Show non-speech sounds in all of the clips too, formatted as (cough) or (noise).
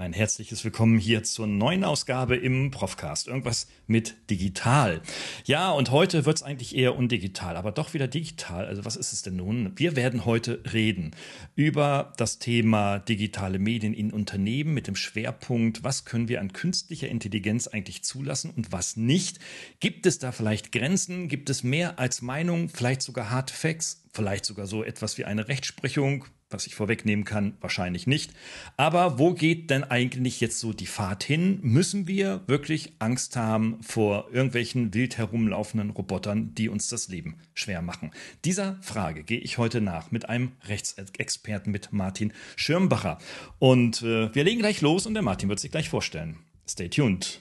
Ein herzliches Willkommen hier zur neuen Ausgabe im Profcast. Irgendwas mit digital. Ja, und heute wird es eigentlich eher undigital, aber doch wieder digital. Also was ist es denn nun? Wir werden heute reden über das Thema digitale Medien in Unternehmen mit dem Schwerpunkt, was können wir an künstlicher Intelligenz eigentlich zulassen und was nicht. Gibt es da vielleicht Grenzen? Gibt es mehr als Meinung? Vielleicht sogar Hard Facts? Vielleicht sogar so etwas wie eine Rechtsprechung? Was ich vorwegnehmen kann, wahrscheinlich nicht. Aber wo geht denn eigentlich jetzt so die Fahrt hin? Müssen wir wirklich Angst haben vor irgendwelchen wild herumlaufenden Robotern, die uns das Leben schwer machen? Dieser Frage gehe ich heute nach mit einem Rechtsexperten, mit Martin Schirmbacher. Und äh, wir legen gleich los und der Martin wird sich gleich vorstellen. Stay tuned.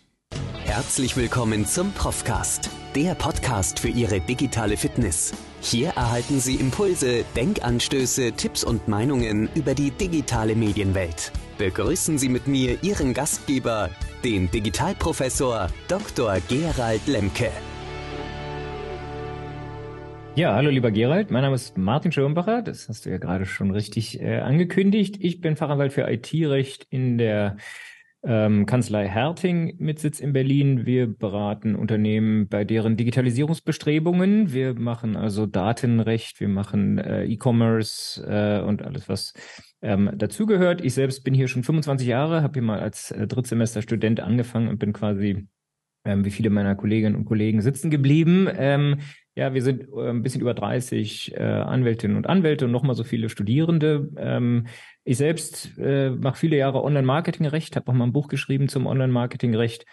Herzlich willkommen zum Profcast, der Podcast für Ihre digitale Fitness. Hier erhalten Sie Impulse, Denkanstöße, Tipps und Meinungen über die digitale Medienwelt. Begrüßen Sie mit mir Ihren Gastgeber, den Digitalprofessor Dr. Gerald Lemke. Ja, hallo lieber Gerald, mein Name ist Martin Schirmbacher, das hast du ja gerade schon richtig äh, angekündigt. Ich bin Fachanwalt für IT-Recht in der ähm, Kanzlei Herting mit Sitz in Berlin. Wir beraten Unternehmen bei deren Digitalisierungsbestrebungen. Wir machen also Datenrecht, wir machen äh, E-Commerce äh, und alles, was ähm, dazugehört. Ich selbst bin hier schon 25 Jahre, habe hier mal als äh, Drittsemesterstudent angefangen und bin quasi ähm, wie viele meiner Kolleginnen und Kollegen sitzen geblieben. Ähm, ja, wir sind äh, ein bisschen über 30 äh, Anwältinnen und Anwälte und nochmal so viele Studierende. Ähm, ich selbst äh, mache viele Jahre Online-Marketing-Recht, habe auch mal ein Buch geschrieben zum Online-Marketing-Recht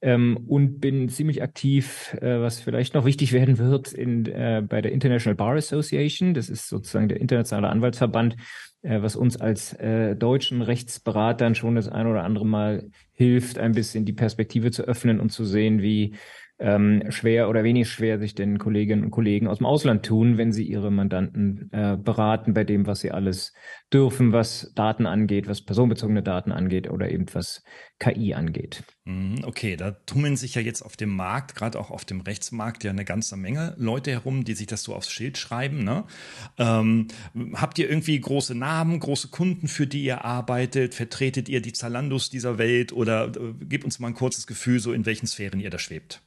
ähm, und bin ziemlich aktiv, was vielleicht noch wichtig werden wird, in, bei der International Bar Association. Das ist sozusagen der internationale Anwaltsverband, was uns als deutschen Rechtsberatern schon das ein oder andere Mal hilft, ein bisschen die Perspektive zu öffnen und zu sehen, wie ähm, schwer oder wenig schwer sich denn Kolleginnen und Kollegen aus dem Ausland tun, wenn sie ihre Mandanten äh, beraten bei dem, was sie alles dürfen, was Daten angeht, was personenbezogene Daten angeht oder eben was KI angeht. Mhm, okay, da tummeln sich ja jetzt auf dem Markt, gerade auch auf dem Rechtsmarkt, ja eine ganze Menge Leute herum, die sich das so aufs Schild schreiben. Ne? Ähm, habt ihr irgendwie große Namen, große Kunden, für die ihr arbeitet? Vertretet ihr die Zalandos dieser Welt oder äh, gebt uns mal ein kurzes Gefühl, so in welchen Sphären ihr da schwebt?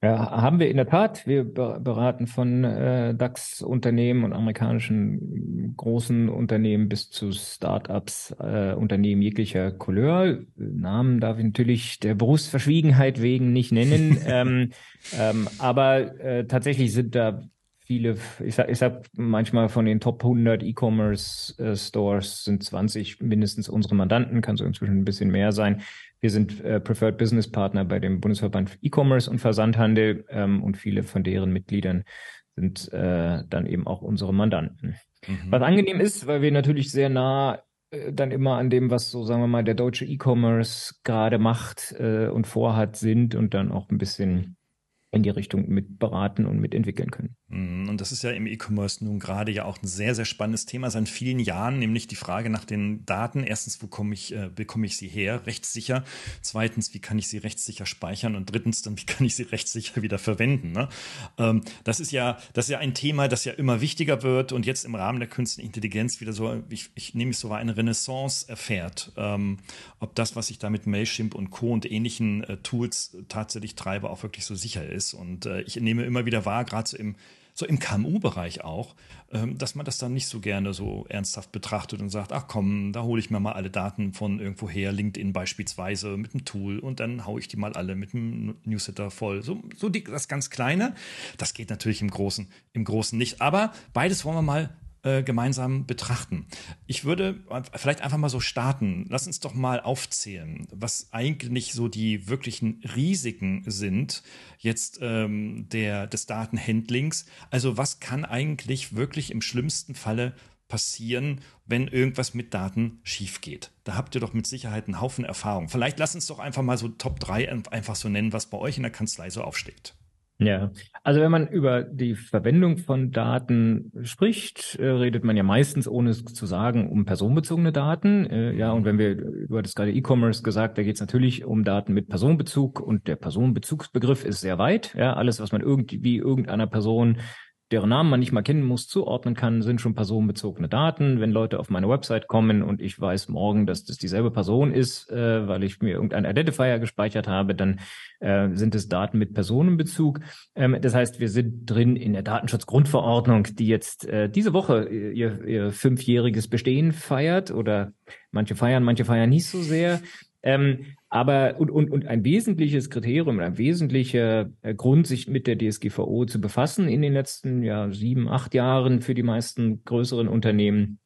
Ja, haben wir in der Tat. Wir beraten von äh, DAX-Unternehmen und amerikanischen großen Unternehmen bis zu Startups, äh, Unternehmen jeglicher Couleur. Namen darf ich natürlich der Berufsverschwiegenheit wegen nicht nennen. (laughs) ähm, ähm, aber äh, tatsächlich sind da viele, ich sag, ich sag manchmal von den Top 100 E-Commerce äh, Stores sind 20 mindestens unsere Mandanten, kann so inzwischen ein bisschen mehr sein. Wir sind äh, Preferred Business Partner bei dem Bundesverband E-Commerce und Versandhandel ähm, und viele von deren Mitgliedern sind äh, dann eben auch unsere Mandanten. Mhm. Was angenehm ist, weil wir natürlich sehr nah äh, dann immer an dem, was so, sagen wir mal, der deutsche E-Commerce gerade macht äh, und vorhat, sind und dann auch ein bisschen in die Richtung mit beraten und mitentwickeln können. Mhm, und das ist ja im E-Commerce nun gerade ja auch ein sehr, sehr spannendes Thema seit vielen Jahren, nämlich die Frage nach den Daten. Erstens, wo komme ich, äh, bekomme ich sie her, rechtssicher? Zweitens, wie kann ich sie rechtssicher speichern? Und drittens, dann, wie kann ich sie rechtssicher wieder verwenden? Ne? Ähm, das ist ja, das ist ja ein Thema, das ja immer wichtiger wird und jetzt im Rahmen der künstlichen Intelligenz wieder so, ich, ich nehme es so eine Renaissance erfährt. Ähm, ob das, was ich da mit Mailchimp und Co. und ähnlichen äh, Tools tatsächlich treibe, auch wirklich so sicher ist. Und äh, ich nehme immer wieder wahr, gerade so im so im KMU-Bereich auch, ähm, dass man das dann nicht so gerne so ernsthaft betrachtet und sagt, ach komm, da hole ich mir mal alle Daten von irgendwo her, LinkedIn beispielsweise mit einem Tool und dann haue ich die mal alle mit einem Newsletter voll. So, so die, das ganz Kleine. Das geht natürlich im Großen, im Großen nicht. Aber beides wollen wir mal äh, gemeinsam betrachten. Ich würde vielleicht einfach mal so starten. Lass uns doch mal aufzählen, was eigentlich so die wirklichen Risiken sind jetzt ähm, der, des Datenhandlings. Also was kann eigentlich wirklich im schlimmsten Falle passieren, wenn irgendwas mit Daten schief geht. Da habt ihr doch mit Sicherheit einen Haufen Erfahrung. Vielleicht lass uns doch einfach mal so Top 3 einfach so nennen, was bei euch in der Kanzlei so aufsteht. Ja, also wenn man über die Verwendung von Daten spricht, äh, redet man ja meistens, ohne es zu sagen, um personenbezogene Daten. Äh, ja, und wenn wir, du hattest gerade E-Commerce gesagt, da geht es natürlich um Daten mit Personenbezug und der Personenbezugsbegriff ist sehr weit. Ja, alles, was man irgendwie irgendeiner Person deren Namen man nicht mal kennen muss, zuordnen kann, sind schon personenbezogene Daten. Wenn Leute auf meine Website kommen und ich weiß morgen, dass das dieselbe Person ist, äh, weil ich mir irgendeinen Identifier gespeichert habe, dann äh, sind es Daten mit Personenbezug. Ähm, das heißt, wir sind drin in der Datenschutzgrundverordnung, die jetzt äh, diese Woche ihr, ihr fünfjähriges Bestehen feiert oder manche feiern, manche feiern nicht so sehr. Ähm, aber und, und, und ein wesentliches Kriterium, ein wesentlicher äh, Grund, sich mit der DSGVO zu befassen in den letzten ja, sieben, acht Jahren für die meisten größeren Unternehmen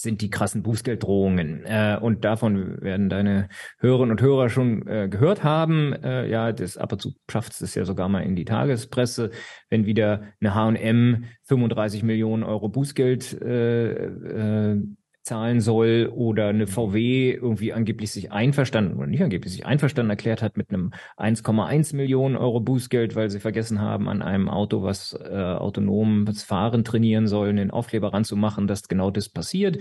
sind die krassen Bußgelddrohungen. Äh, und davon werden deine Hörerinnen und Hörer schon äh, gehört haben. Äh, ja, das ab und zu schafft es ja sogar mal in die Tagespresse, wenn wieder eine H&M 35 Millionen Euro Bußgeld äh, äh, zahlen soll oder eine VW irgendwie angeblich sich einverstanden oder nicht angeblich sich einverstanden erklärt hat mit einem 1,1 Millionen Euro Bußgeld, weil sie vergessen haben, an einem Auto, was äh, autonom das Fahren trainieren soll, einen Aufkleber ranzumachen, dass genau das passiert.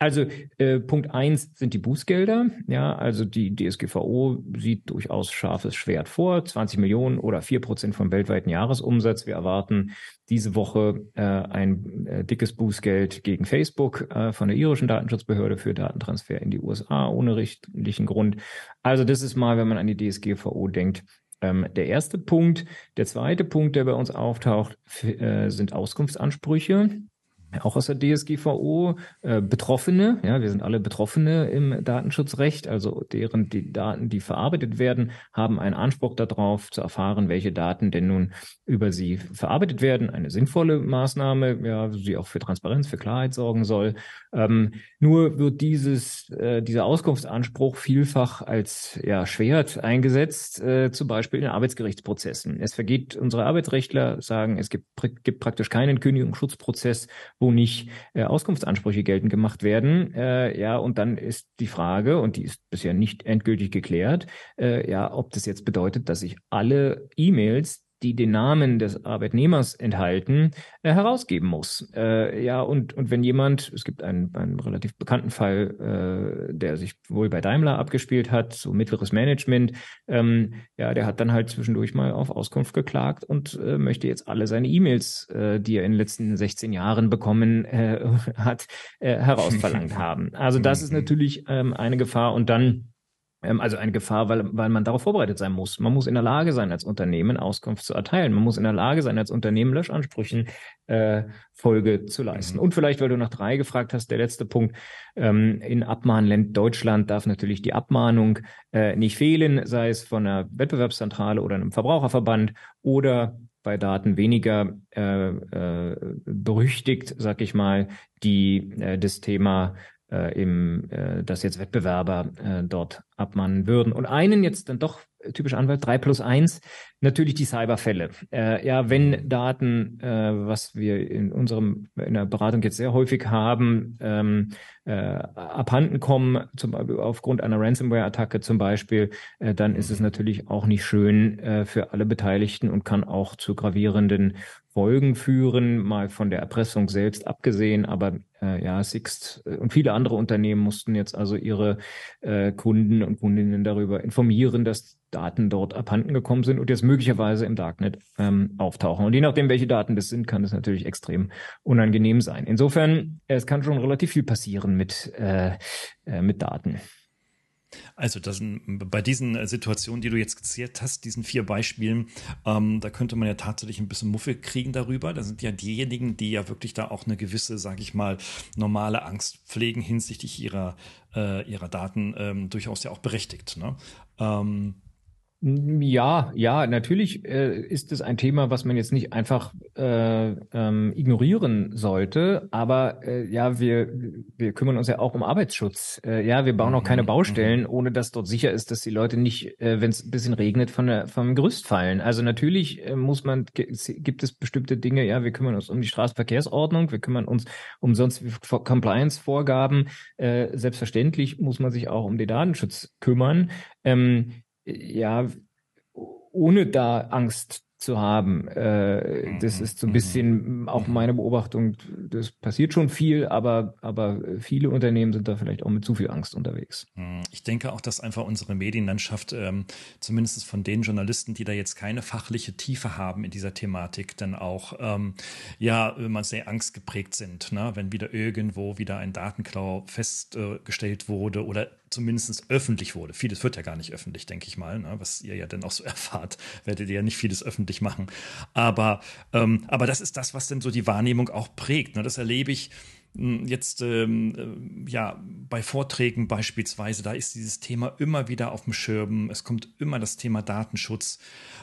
Also äh, Punkt eins sind die Bußgelder. Ja, also die DSGVO sieht durchaus scharfes Schwert vor. 20 Millionen oder vier Prozent vom weltweiten Jahresumsatz. Wir erwarten diese Woche äh, ein äh, dickes Bußgeld gegen Facebook äh, von der irischen Datenschutzbehörde für Datentransfer in die USA ohne richtlichen Grund. Also das ist mal, wenn man an die DSGVO denkt, ähm, der erste Punkt. Der zweite Punkt, der bei uns auftaucht, äh, sind Auskunftsansprüche auch aus der DSGVO, äh, Betroffene, ja, wir sind alle Betroffene im Datenschutzrecht, also deren die Daten, die verarbeitet werden, haben einen Anspruch darauf zu erfahren, welche Daten denn nun über sie verarbeitet werden. Eine sinnvolle Maßnahme, ja, die auch für Transparenz, für Klarheit sorgen soll. Ähm, nur wird dieses, äh, dieser Auskunftsanspruch vielfach als ja, Schwert eingesetzt, äh, zum Beispiel in Arbeitsgerichtsprozessen. Es vergeht, unsere Arbeitsrechtler sagen, es gibt, gibt praktisch keinen Kündigungsschutzprozess, wo nicht äh, Auskunftsansprüche geltend gemacht werden. Äh, ja, und dann ist die Frage, und die ist bisher nicht endgültig geklärt, äh, ja, ob das jetzt bedeutet, dass ich alle E-Mails, die den Namen des Arbeitnehmers enthalten, äh, herausgeben muss. Äh, ja, und, und wenn jemand, es gibt einen, einen relativ bekannten Fall, äh, der sich wohl bei Daimler abgespielt hat, so mittleres Management, ähm, ja, der hat dann halt zwischendurch mal auf Auskunft geklagt und äh, möchte jetzt alle seine E-Mails, äh, die er in den letzten 16 Jahren bekommen äh, (laughs) hat, äh, herausverlangt (laughs) haben. Also das ist mhm. natürlich ähm, eine Gefahr und dann also eine Gefahr, weil, weil man darauf vorbereitet sein muss. Man muss in der Lage sein, als Unternehmen Auskunft zu erteilen. Man muss in der Lage sein, als Unternehmen Löschansprüchen äh, Folge zu leisten. Mhm. Und vielleicht, weil du nach drei gefragt hast, der letzte Punkt. Ähm, in Abmahnland Deutschland darf natürlich die Abmahnung äh, nicht fehlen, sei es von einer Wettbewerbszentrale oder einem Verbraucherverband oder bei Daten weniger äh, äh, berüchtigt, sag ich mal, die äh, das Thema äh, im, äh, dass jetzt Wettbewerber äh, dort abmahnen würden. Und einen jetzt dann doch typisch Anwalt, drei plus eins, natürlich die Cyberfälle. Äh, ja, wenn Daten, äh, was wir in unserem, in der Beratung jetzt sehr häufig haben, ähm, äh, abhanden kommen, zum Beispiel aufgrund einer Ransomware-Attacke zum Beispiel, äh, dann ist es natürlich auch nicht schön äh, für alle Beteiligten und kann auch zu gravierenden Folgen führen, mal von der Erpressung selbst abgesehen, aber äh, ja, Sixt und viele andere Unternehmen mussten jetzt also ihre äh, Kunden und Kundinnen darüber informieren, dass Daten dort abhanden gekommen sind und jetzt möglicherweise im Darknet ähm, auftauchen. Und je nachdem, welche Daten das sind, kann es natürlich extrem unangenehm sein. Insofern, es kann schon relativ viel passieren mit, äh, äh, mit Daten. Also das, bei diesen äh, Situationen, die du jetzt skizziert hast, diesen vier Beispielen, ähm, da könnte man ja tatsächlich ein bisschen Muffel kriegen darüber. Da sind ja diejenigen, die ja wirklich da auch eine gewisse, sage ich mal, normale Angst pflegen hinsichtlich ihrer, äh, ihrer Daten ähm, durchaus ja auch berechtigt. Ne? Ähm, ja, ja, natürlich äh, ist es ein Thema, was man jetzt nicht einfach äh, ähm, ignorieren sollte. Aber äh, ja, wir, wir kümmern uns ja auch um Arbeitsschutz. Äh, ja, wir bauen auch keine mhm, Baustellen, mhm. ohne dass dort sicher ist, dass die Leute nicht, äh, wenn es ein bisschen regnet, von der, vom Gerüst fallen. Also natürlich äh, muss man, gibt es bestimmte Dinge, ja, wir kümmern uns um die Straßenverkehrsordnung, wir kümmern uns um sonst Compliance-Vorgaben. Äh, selbstverständlich muss man sich auch um den Datenschutz kümmern. Ähm, ja, ohne da Angst zu haben. Äh, das mhm. ist so ein bisschen mhm. auch meine Beobachtung. Das passiert schon viel, aber, aber viele Unternehmen sind da vielleicht auch mit zu viel Angst unterwegs. Mhm. Ich denke auch, dass einfach unsere Medienlandschaft, ähm, zumindest von den Journalisten, die da jetzt keine fachliche Tiefe haben in dieser Thematik, dann auch ähm, ja immer sehr angstgeprägt sind, ne? wenn wieder irgendwo wieder ein Datenklau festgestellt wurde oder zumindest öffentlich wurde. Vieles wird ja gar nicht öffentlich, denke ich mal, ne? was ihr ja dann auch so (laughs) erfahrt, werdet ihr ja nicht vieles öffentlich machen. Aber, ähm, aber das ist das, was denn so die Wahrnehmung auch prägt. Ne? Das erlebe ich jetzt ähm, äh, ja bei Vorträgen beispielsweise, da ist dieses Thema immer wieder auf dem Schirm. Es kommt immer das Thema Datenschutz.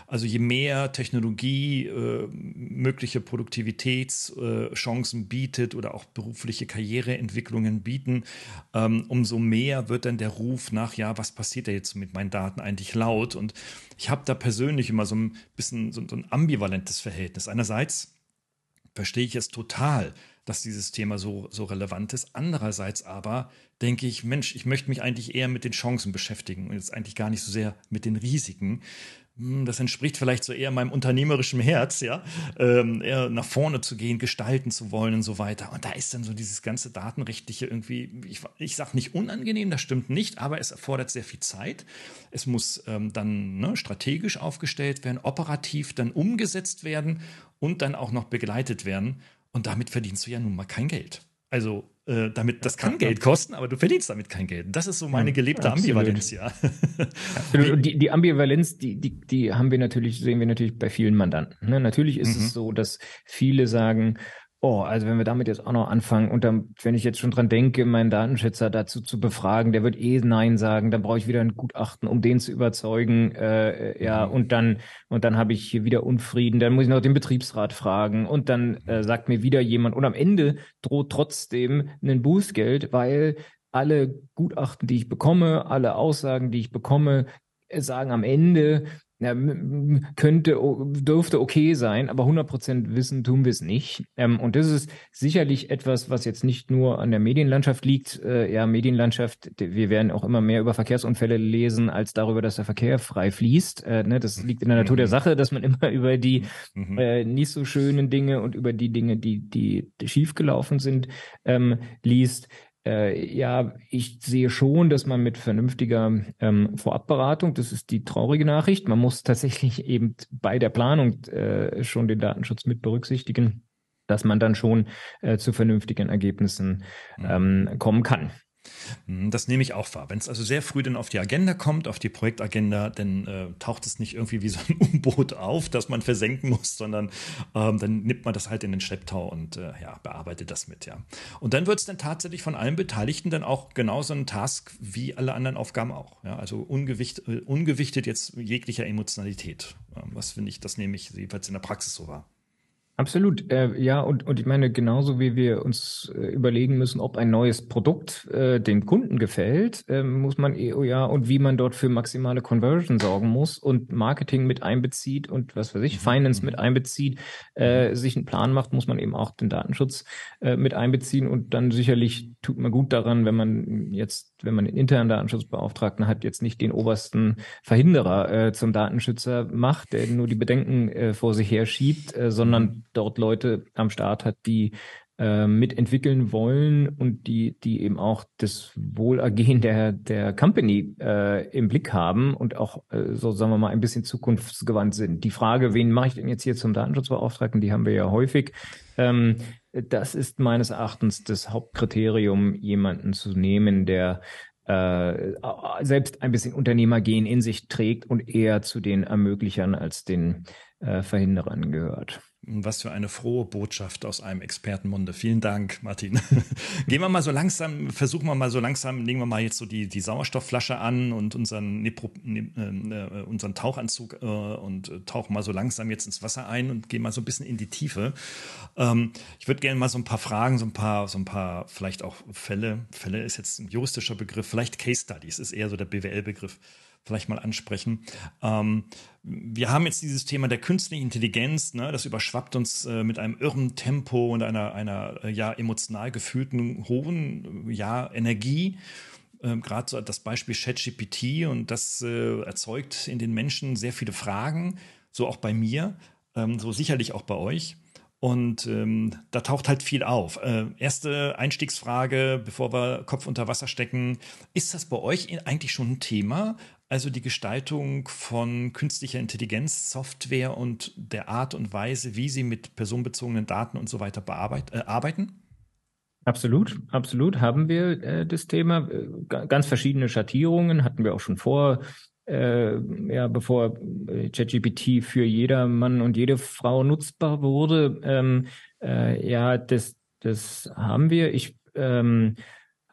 Also je mehr Technologie äh, mögliche Produktivitätschancen äh, bietet oder auch berufliche Karriereentwicklungen bieten, ähm, umso mehr wird dann der Ruf nach, ja, was passiert da jetzt mit meinen Daten eigentlich laut? Und ich habe da persönlich immer so ein bisschen so, so ein ambivalentes Verhältnis. Einerseits verstehe ich es total, dass dieses Thema so, so relevant ist. Andererseits aber denke ich, Mensch, ich möchte mich eigentlich eher mit den Chancen beschäftigen und jetzt eigentlich gar nicht so sehr mit den Risiken. Hm, das entspricht vielleicht so eher meinem unternehmerischen Herz, ja, ähm, eher nach vorne zu gehen, gestalten zu wollen und so weiter. Und da ist dann so dieses ganze Datenrechtliche irgendwie, ich, ich sage nicht unangenehm, das stimmt nicht, aber es erfordert sehr viel Zeit. Es muss ähm, dann ne, strategisch aufgestellt werden, operativ dann umgesetzt werden und dann auch noch begleitet werden. Und damit verdienst du ja nun mal kein Geld. Also äh, damit, das kann Geld kosten, aber du verdienst damit kein Geld. Das ist so meine gelebte Absolut. Ambivalenz, ja. Absolut. Die, die Ambivalenz, die, die, die haben wir natürlich, sehen wir natürlich bei vielen Mandanten. Ne? Natürlich ist mhm. es so, dass viele sagen, Oh, also wenn wir damit jetzt auch noch anfangen und dann, wenn ich jetzt schon dran denke, meinen Datenschützer dazu zu befragen, der wird eh Nein sagen, dann brauche ich wieder ein Gutachten, um den zu überzeugen, äh, ja, mhm. und dann, und dann habe ich hier wieder Unfrieden, dann muss ich noch den Betriebsrat fragen und dann äh, sagt mir wieder jemand und am Ende droht trotzdem ein Bußgeld, weil alle Gutachten, die ich bekomme, alle Aussagen, die ich bekomme, sagen am Ende, ja, könnte, dürfte okay sein, aber 100% wissen tun wir es nicht. Ähm, und das ist sicherlich etwas, was jetzt nicht nur an der Medienlandschaft liegt. Äh, ja, Medienlandschaft, wir werden auch immer mehr über Verkehrsunfälle lesen, als darüber, dass der Verkehr frei fließt. Äh, ne, das liegt in der Natur der mhm. Sache, dass man immer (laughs) über die mhm. äh, nicht so schönen Dinge und über die Dinge, die, die schiefgelaufen sind, ähm, liest. Äh, ja, ich sehe schon, dass man mit vernünftiger ähm, Vorabberatung, das ist die traurige Nachricht, man muss tatsächlich (laughs) eben bei der Planung äh, schon den Datenschutz mit berücksichtigen, dass man dann schon äh, zu vernünftigen Ergebnissen mhm. ähm, kommen kann. Hm, das nehme ich auch wahr. Wenn es also sehr früh dann auf die Agenda kommt, auf die Projektagenda, dann äh, taucht es nicht irgendwie wie so ein (laughs) U-Boot auf, das man versenken muss, sondern ähm, dann nimmt man das halt in den Schlepptau und äh, ja, bearbeitet das mit, ja. Und dann wird es dann tatsächlich von allen Beteiligten dann auch genauso ein Task wie alle anderen Aufgaben auch. Ja? Also ungewicht, äh, ungewichtet jetzt jeglicher Emotionalität. Ähm, was finde ich, das nehme ich jedenfalls in der Praxis so wahr. Absolut, äh, ja, und, und ich meine, genauso wie wir uns äh, überlegen müssen, ob ein neues Produkt äh, dem Kunden gefällt, äh, muss man eh, oh ja, und wie man dort für maximale Conversion sorgen muss und Marketing mit einbezieht und was weiß ich, mhm. Finance mit mhm. einbezieht, äh, mhm. sich einen Plan macht, muss man eben auch den Datenschutz äh, mit einbeziehen und dann sicherlich tut man gut daran, wenn man jetzt, wenn man den internen Datenschutzbeauftragten hat, jetzt nicht den obersten Verhinderer äh, zum Datenschützer macht, der nur die Bedenken äh, vor sich her schiebt, äh, sondern dort Leute am Start hat, die äh, mitentwickeln wollen und die, die eben auch das Wohlergehen der, der Company äh, im Blick haben und auch, äh, so sagen wir mal, ein bisschen zukunftsgewandt sind. Die Frage, wen mache ich denn jetzt hier zum Datenschutzbeauftragten, die haben wir ja häufig. Ähm, das ist meines Erachtens das Hauptkriterium, jemanden zu nehmen, der äh, selbst ein bisschen Unternehmergehen in sich trägt und eher zu den Ermöglichern als den äh, Verhinderern gehört. Was für eine frohe Botschaft aus einem Expertenmunde. Vielen Dank, Martin. (laughs) Gehen wir mal so langsam, versuchen wir mal so langsam, legen wir mal jetzt so die, die Sauerstoffflasche an und unseren, Nepro, ne, äh, unseren Tauchanzug äh, und äh, tauchen mal so langsam jetzt ins Wasser ein und gehen mal so ein bisschen in die Tiefe. Ähm, ich würde gerne mal so ein paar Fragen, so ein paar, so ein paar vielleicht auch Fälle, Fälle ist jetzt ein juristischer Begriff, vielleicht Case Studies ist eher so der BWL-Begriff vielleicht mal ansprechen. Ähm, wir haben jetzt dieses Thema der künstlichen Intelligenz, ne, das überschwappt uns äh, mit einem irren Tempo und einer, einer äh, ja, emotional gefühlten hohen ja, Energie. Ähm, Gerade so das Beispiel ChatGPT und das äh, erzeugt in den Menschen sehr viele Fragen, so auch bei mir, ähm, so sicherlich auch bei euch. Und ähm, da taucht halt viel auf. Äh, erste Einstiegsfrage, bevor wir Kopf unter Wasser stecken. Ist das bei euch eigentlich schon ein Thema? Also die Gestaltung von künstlicher Intelligenz, Software und der Art und Weise, wie sie mit personenbezogenen Daten und so weiter bearbeit, äh, arbeiten? Absolut, absolut haben wir äh, das Thema. Äh, ganz verschiedene Schattierungen hatten wir auch schon vor äh, ja, bevor äh, ChatGPT für jeder Mann und jede Frau nutzbar wurde. Ähm, äh, ja, das, das haben wir. Ich ähm,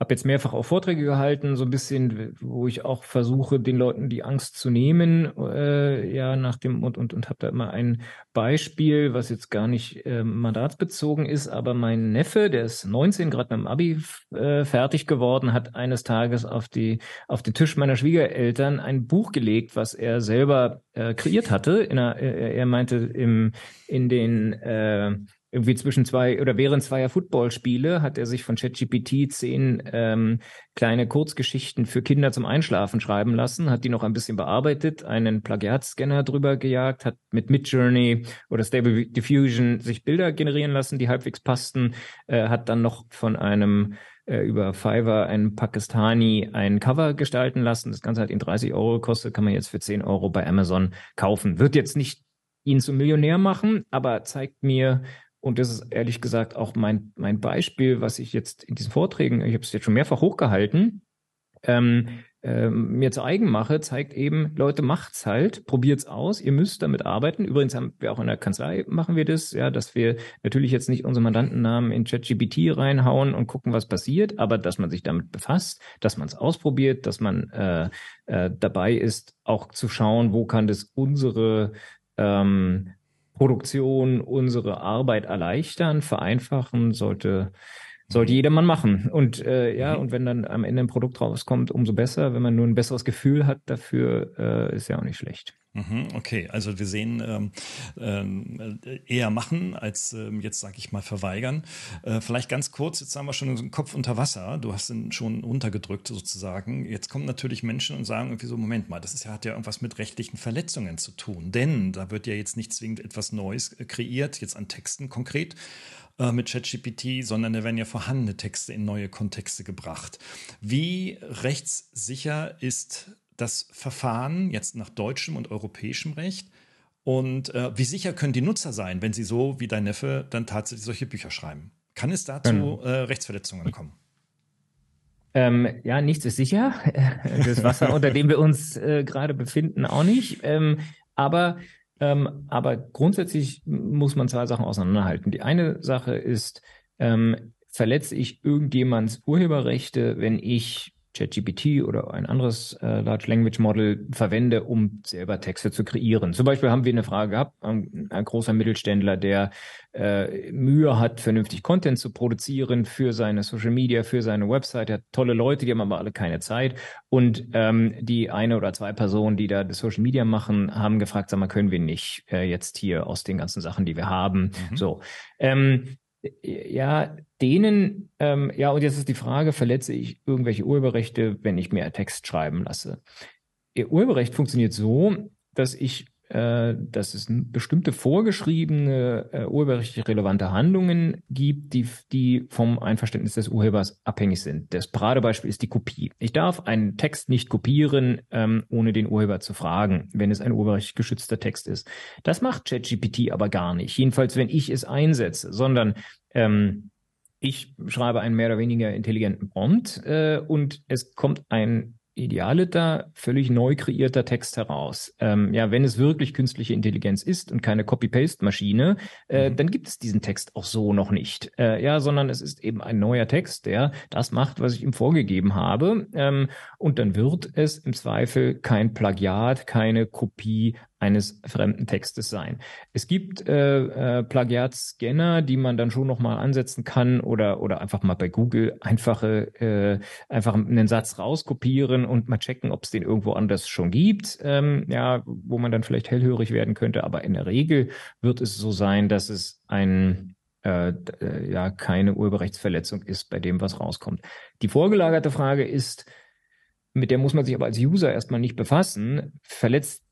habe jetzt mehrfach auch Vorträge gehalten, so ein bisschen, wo ich auch versuche, den Leuten die Angst zu nehmen, äh, ja, nach dem und und und habe da immer ein Beispiel, was jetzt gar nicht äh, mandatsbezogen ist, aber mein Neffe, der ist 19, gerade mit dem Abi äh, fertig geworden, hat eines Tages auf die auf den Tisch meiner Schwiegereltern ein Buch gelegt, was er selber äh, kreiert hatte. In einer, äh, er meinte im in den äh, irgendwie zwischen zwei oder während zweier Footballspiele hat er sich von ChatGPT zehn ähm, kleine Kurzgeschichten für Kinder zum Einschlafen schreiben lassen, hat die noch ein bisschen bearbeitet, einen Plagiatscanner drüber gejagt, hat mit Midjourney oder Stable Diffusion sich Bilder generieren lassen, die halbwegs passten, äh, hat dann noch von einem äh, über Fiverr ein Pakistani ein Cover gestalten lassen. Das Ganze hat ihn 30 Euro gekostet, kann man jetzt für 10 Euro bei Amazon kaufen. Wird jetzt nicht ihn zum Millionär machen, aber zeigt mir, und das ist ehrlich gesagt auch mein, mein Beispiel, was ich jetzt in diesen Vorträgen, ich habe es jetzt schon mehrfach hochgehalten, ähm, ähm, mir zu eigen mache, zeigt eben, Leute, macht's halt, probiert's aus, ihr müsst damit arbeiten. Übrigens haben wir auch in der Kanzlei machen wir das, ja, dass wir natürlich jetzt nicht unsere Mandantennamen in ChatGPT reinhauen und gucken, was passiert, aber dass man sich damit befasst, dass man es ausprobiert, dass man äh, äh, dabei ist, auch zu schauen, wo kann das unsere ähm, Produktion, unsere Arbeit erleichtern, vereinfachen, sollte, sollte jedermann machen. Und äh, ja, mhm. und wenn dann am Ende ein Produkt rauskommt, umso besser. Wenn man nur ein besseres Gefühl hat dafür, äh, ist ja auch nicht schlecht. Mhm, okay, also wir sehen ähm, ähm, eher machen als ähm, jetzt, sage ich mal, verweigern. Äh, vielleicht ganz kurz, jetzt haben wir schon den Kopf unter Wasser, du hast ihn schon untergedrückt sozusagen. Jetzt kommen natürlich Menschen und sagen irgendwie so, Moment mal, das ist, hat ja irgendwas mit rechtlichen Verletzungen zu tun. Denn da wird ja jetzt nicht zwingend etwas Neues äh, kreiert, jetzt an Texten konkret äh, mit ChatGPT, sondern da werden ja vorhandene Texte in neue Kontexte gebracht. Wie rechtssicher ist das Verfahren jetzt nach deutschem und europäischem Recht? Und äh, wie sicher können die Nutzer sein, wenn sie so wie dein Neffe dann tatsächlich solche Bücher schreiben? Kann es dazu mhm. äh, Rechtsverletzungen kommen? Ähm, ja, nichts ist sicher. (laughs) Das Wasser, unter dem wir uns äh, gerade befinden, auch nicht. Ähm, aber, ähm, aber grundsätzlich muss man zwei Sachen auseinanderhalten. Die eine Sache ist, ähm, verletze ich irgendjemands Urheberrechte, wenn ich ChatGPT oder ein anderes äh, Large Language Model verwende, um selber Texte zu kreieren. Zum Beispiel haben wir eine Frage gehabt, ein, ein großer Mittelständler, der äh, Mühe hat, vernünftig Content zu produzieren für seine Social Media, für seine Website. Er hat tolle Leute, die haben aber alle keine Zeit. Und ähm, die eine oder zwei Personen, die da das Social Media machen, haben gefragt, sag mal, können wir nicht äh, jetzt hier aus den ganzen Sachen, die wir haben, mhm. so. Ähm, ja, denen, ähm, ja, und jetzt ist die Frage, verletze ich irgendwelche Urheberrechte, wenn ich mir Text schreiben lasse? Ihr Urheberrecht funktioniert so, dass ich dass es bestimmte vorgeschriebene äh, urheberrechtlich relevante Handlungen gibt, die, die vom Einverständnis des Urhebers abhängig sind. Das Paradebeispiel ist die Kopie. Ich darf einen Text nicht kopieren, ähm, ohne den Urheber zu fragen, wenn es ein urheberrechtlich geschützter Text ist. Das macht ChatGPT aber gar nicht. Jedenfalls, wenn ich es einsetze, sondern ähm, ich schreibe einen mehr oder weniger intelligenten Prompt äh, und es kommt ein idealiter, völlig neu kreierter Text heraus. Ähm, ja, wenn es wirklich künstliche Intelligenz ist und keine Copy-Paste-Maschine, äh, mhm. dann gibt es diesen Text auch so noch nicht. Äh, ja, sondern es ist eben ein neuer Text, der das macht, was ich ihm vorgegeben habe. Ähm, und dann wird es im Zweifel kein Plagiat, keine Kopie eines fremden Textes sein. Es gibt äh, äh, Plagiatscanner, die man dann schon nochmal ansetzen kann oder oder einfach mal bei Google einfache äh, einfach einen Satz rauskopieren und mal checken, ob es den irgendwo anders schon gibt. Ähm, ja, wo man dann vielleicht hellhörig werden könnte. Aber in der Regel wird es so sein, dass es ein äh, äh, ja keine Urheberrechtsverletzung ist bei dem, was rauskommt. Die vorgelagerte Frage ist, mit der muss man sich aber als User erstmal nicht befassen. Verletzt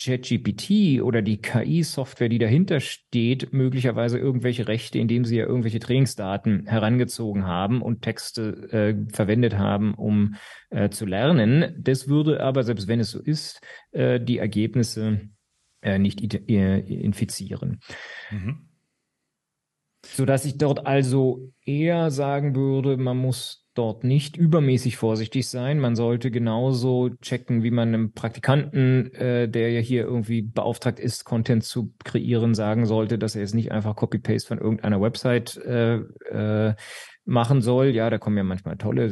ChatGPT oder die KI-Software, die dahinter steht, möglicherweise irgendwelche Rechte, indem sie ja irgendwelche Trainingsdaten herangezogen haben und Texte äh, verwendet haben, um äh, zu lernen. Das würde aber, selbst wenn es so ist, äh, die Ergebnisse äh, nicht äh, infizieren. Mhm. Sodass ich dort also eher sagen würde, man muss dort nicht übermäßig vorsichtig sein. Man sollte genauso checken, wie man einem Praktikanten, äh, der ja hier irgendwie beauftragt ist, Content zu kreieren, sagen sollte, dass er jetzt nicht einfach Copy-Paste von irgendeiner Website äh, äh, machen soll. Ja, da kommen ja manchmal tolle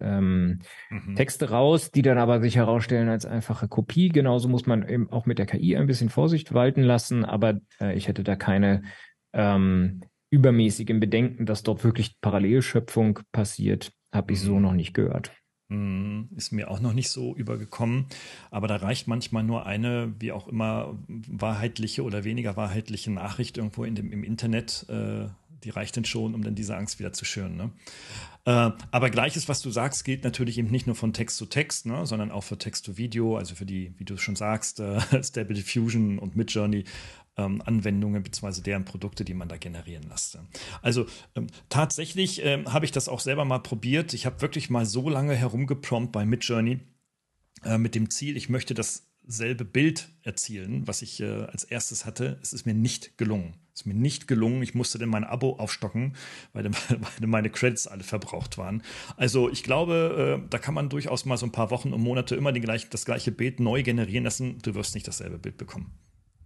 äh, ähm, mhm. Texte raus, die dann aber sich herausstellen als einfache Kopie. Genauso muss man eben auch mit der KI ein bisschen Vorsicht walten lassen, aber äh, ich hätte da keine ähm, übermäßigen Bedenken, dass dort wirklich Parallelschöpfung passiert, habe ich so mhm. noch nicht gehört. Mhm. Ist mir auch noch nicht so übergekommen. Aber da reicht manchmal nur eine, wie auch immer, wahrheitliche oder weniger wahrheitliche Nachricht irgendwo in dem, im Internet. Äh, die reicht dann schon, um dann diese Angst wieder zu schüren. Ne? Äh, aber gleiches, was du sagst, gilt natürlich eben nicht nur von Text zu Text, ne, sondern auch für Text zu Video, also für die, wie du schon sagst, äh, (laughs) Stable Diffusion und Midjourney ähm, Anwendungen bzw. deren Produkte, die man da generieren lässt. Also ähm, tatsächlich ähm, habe ich das auch selber mal probiert. Ich habe wirklich mal so lange herumgeprompt bei Midjourney äh, mit dem Ziel, ich möchte dasselbe Bild erzielen, was ich äh, als erstes hatte. Es ist mir nicht gelungen. Ist mir nicht gelungen. Ich musste dann mein Abo aufstocken, weil, (laughs) weil meine Credits alle verbraucht waren. Also ich glaube, äh, da kann man durchaus mal so ein paar Wochen und Monate immer gleich, das gleiche Bild neu generieren lassen. Du wirst nicht dasselbe Bild bekommen.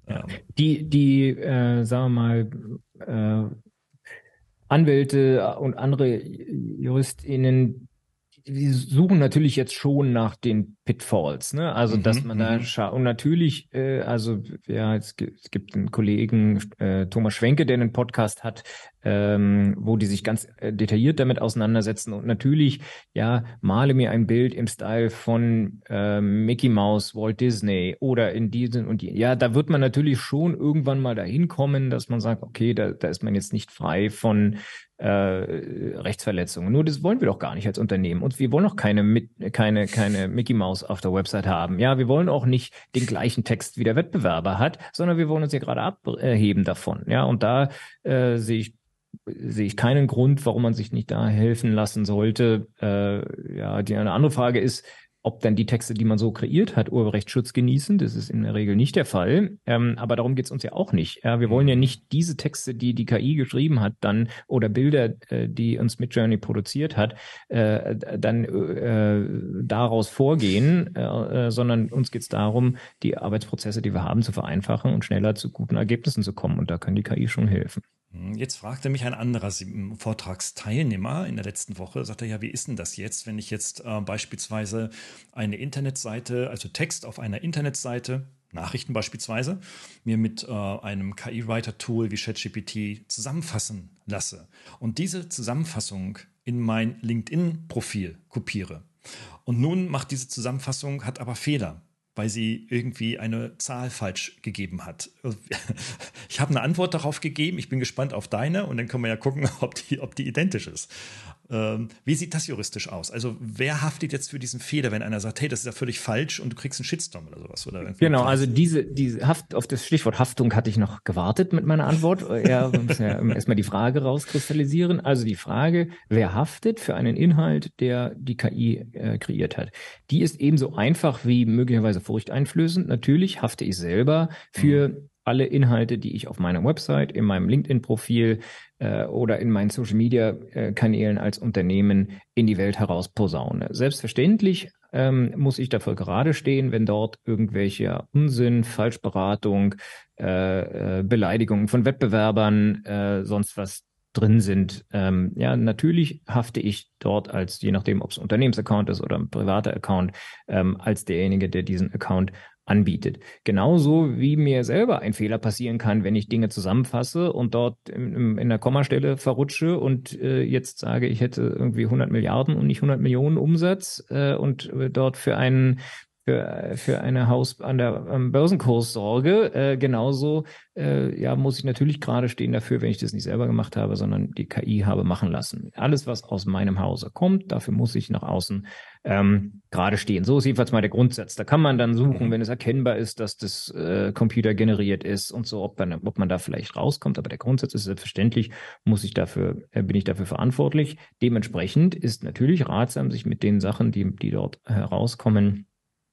Ja. Die, die, äh, sagen wir mal, äh, Anwälte und andere JuristInnen, die suchen natürlich jetzt schon nach den Pitfalls, ne? Also mhm, dass man da mhm. schaut. Und natürlich, äh, also ja, es gibt, es gibt einen Kollegen, äh, Thomas Schwenke, der einen Podcast hat, ähm, wo die sich ganz äh, detailliert damit auseinandersetzen. Und natürlich, ja, male mir ein Bild im Style von äh, Mickey Mouse, Walt Disney oder in diesen und die. Ja, da wird man natürlich schon irgendwann mal dahin kommen, dass man sagt, okay, da, da ist man jetzt nicht frei von äh, Rechtsverletzungen. Nur das wollen wir doch gar nicht als Unternehmen. Und wir wollen auch keine, keine, keine Mickey Mouse auf der Website haben. Ja, wir wollen auch nicht den gleichen Text wie der Wettbewerber hat, sondern wir wollen uns ja gerade abheben davon. Ja, und da äh, sehe ich sehe ich keinen Grund, warum man sich nicht da helfen lassen sollte. Äh, ja, die eine andere Frage ist, ob dann die Texte, die man so kreiert hat, Urheberrechtsschutz genießen. Das ist in der Regel nicht der Fall. Ähm, aber darum geht es uns ja auch nicht. Ja, wir wollen ja nicht diese Texte, die die KI geschrieben hat, dann oder Bilder, äh, die uns Midjourney produziert hat, äh, dann äh, daraus vorgehen, äh, äh, sondern uns geht es darum, die Arbeitsprozesse, die wir haben, zu vereinfachen und schneller zu guten Ergebnissen zu kommen. Und da kann die KI schon helfen. Hm, jetzt fragte mich ein anderer Vortragsteilnehmer in der letzten Woche, sagte ja, wie ist denn das jetzt, wenn ich jetzt äh, beispielsweise eine Internetseite, also Text auf einer Internetseite, Nachrichten beispielsweise, mir mit äh, einem KI-Writer-Tool wie ChatGPT zusammenfassen lasse und diese Zusammenfassung in mein LinkedIn-Profil kopiere. Und nun macht diese Zusammenfassung, hat aber Fehler weil sie irgendwie eine Zahl falsch gegeben hat. Ich habe eine Antwort darauf gegeben, ich bin gespannt auf deine und dann können wir ja gucken, (laughs) ob die, ob die identisch ist. Ähm, wie sieht das juristisch aus? Also wer haftet jetzt für diesen Fehler, wenn einer sagt, hey, das ist ja völlig falsch und du kriegst einen Shitstorm oder sowas? Oder genau, also diese, diese Haft, auf das Stichwort Haftung hatte ich noch gewartet mit meiner Antwort. ja, wir müssen ja erstmal die Frage rauskristallisieren. Also die Frage, wer haftet für einen Inhalt, der die KI äh, kreiert hat? Die ist ebenso einfach wie möglicherweise furchteinflößend. Natürlich hafte ich selber für mhm alle Inhalte, die ich auf meiner Website, in meinem LinkedIn-Profil äh, oder in meinen Social-Media-Kanälen als Unternehmen in die Welt heraus posaune. Selbstverständlich ähm, muss ich dafür gerade stehen, wenn dort irgendwelche Unsinn, Falschberatung, äh, äh, Beleidigungen von Wettbewerbern, äh, sonst was drin sind. Ähm, ja, natürlich hafte ich dort als, je nachdem, ob es ein Unternehmensaccount ist oder ein privater Account, ähm, als derjenige, der diesen Account anbietet. Genauso wie mir selber ein Fehler passieren kann, wenn ich Dinge zusammenfasse und dort in, in der Kommastelle verrutsche und äh, jetzt sage, ich hätte irgendwie 100 Milliarden und nicht 100 Millionen Umsatz äh, und äh, dort für einen für, für eine Haus an der am Börsenkurs sorge, äh, genauso äh, ja muss ich natürlich gerade stehen dafür, wenn ich das nicht selber gemacht habe, sondern die KI habe machen lassen. Alles, was aus meinem Hause kommt, dafür muss ich nach außen ähm, gerade stehen. So ist jedenfalls mal der Grundsatz. Da kann man dann suchen, mhm. wenn es erkennbar ist, dass das äh, Computer generiert ist und so, ob man, ob man da vielleicht rauskommt. Aber der Grundsatz ist selbstverständlich, muss ich dafür, äh, bin ich dafür verantwortlich. Dementsprechend ist natürlich ratsam, sich mit den Sachen, die, die dort herauskommen,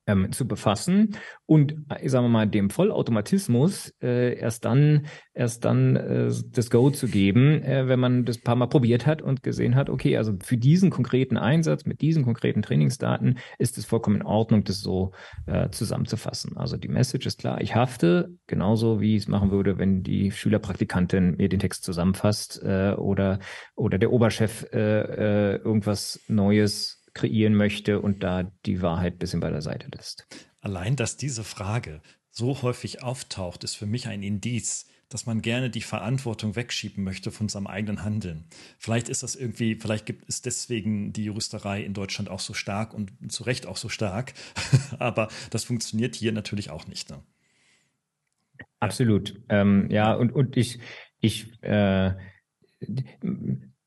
ähm, zu befassen und, äh, sagen wir mal, dem Vollautomatismus äh, erst dann, erst dann äh, das Go zu geben, äh, wenn man das paar Mal probiert hat und gesehen hat, okay, also für diesen konkreten Einsatz mit diesen konkreten Trainingsdaten ist es vollkommen in Ordnung, das so äh, zusammenzufassen. Also die Message ist klar, ich hafte, genauso wie ich es machen würde, wenn die Schülerpraktikantin mir den Text zusammenfasst äh, oder, oder der Oberchef äh, äh, irgendwas Neues kreieren möchte und da die Wahrheit ein bisschen bei der Seite lässt. Allein, dass diese Frage so häufig auftaucht, ist für mich ein Indiz, dass man gerne die Verantwortung wegschieben möchte von seinem eigenen Handeln. Vielleicht ist das irgendwie, vielleicht gibt es deswegen die Juristerei in Deutschland auch so stark und zu Recht auch so stark, (laughs) aber das funktioniert hier natürlich auch nicht. Ne? Absolut. Ähm, ja, und, und ich, ich äh,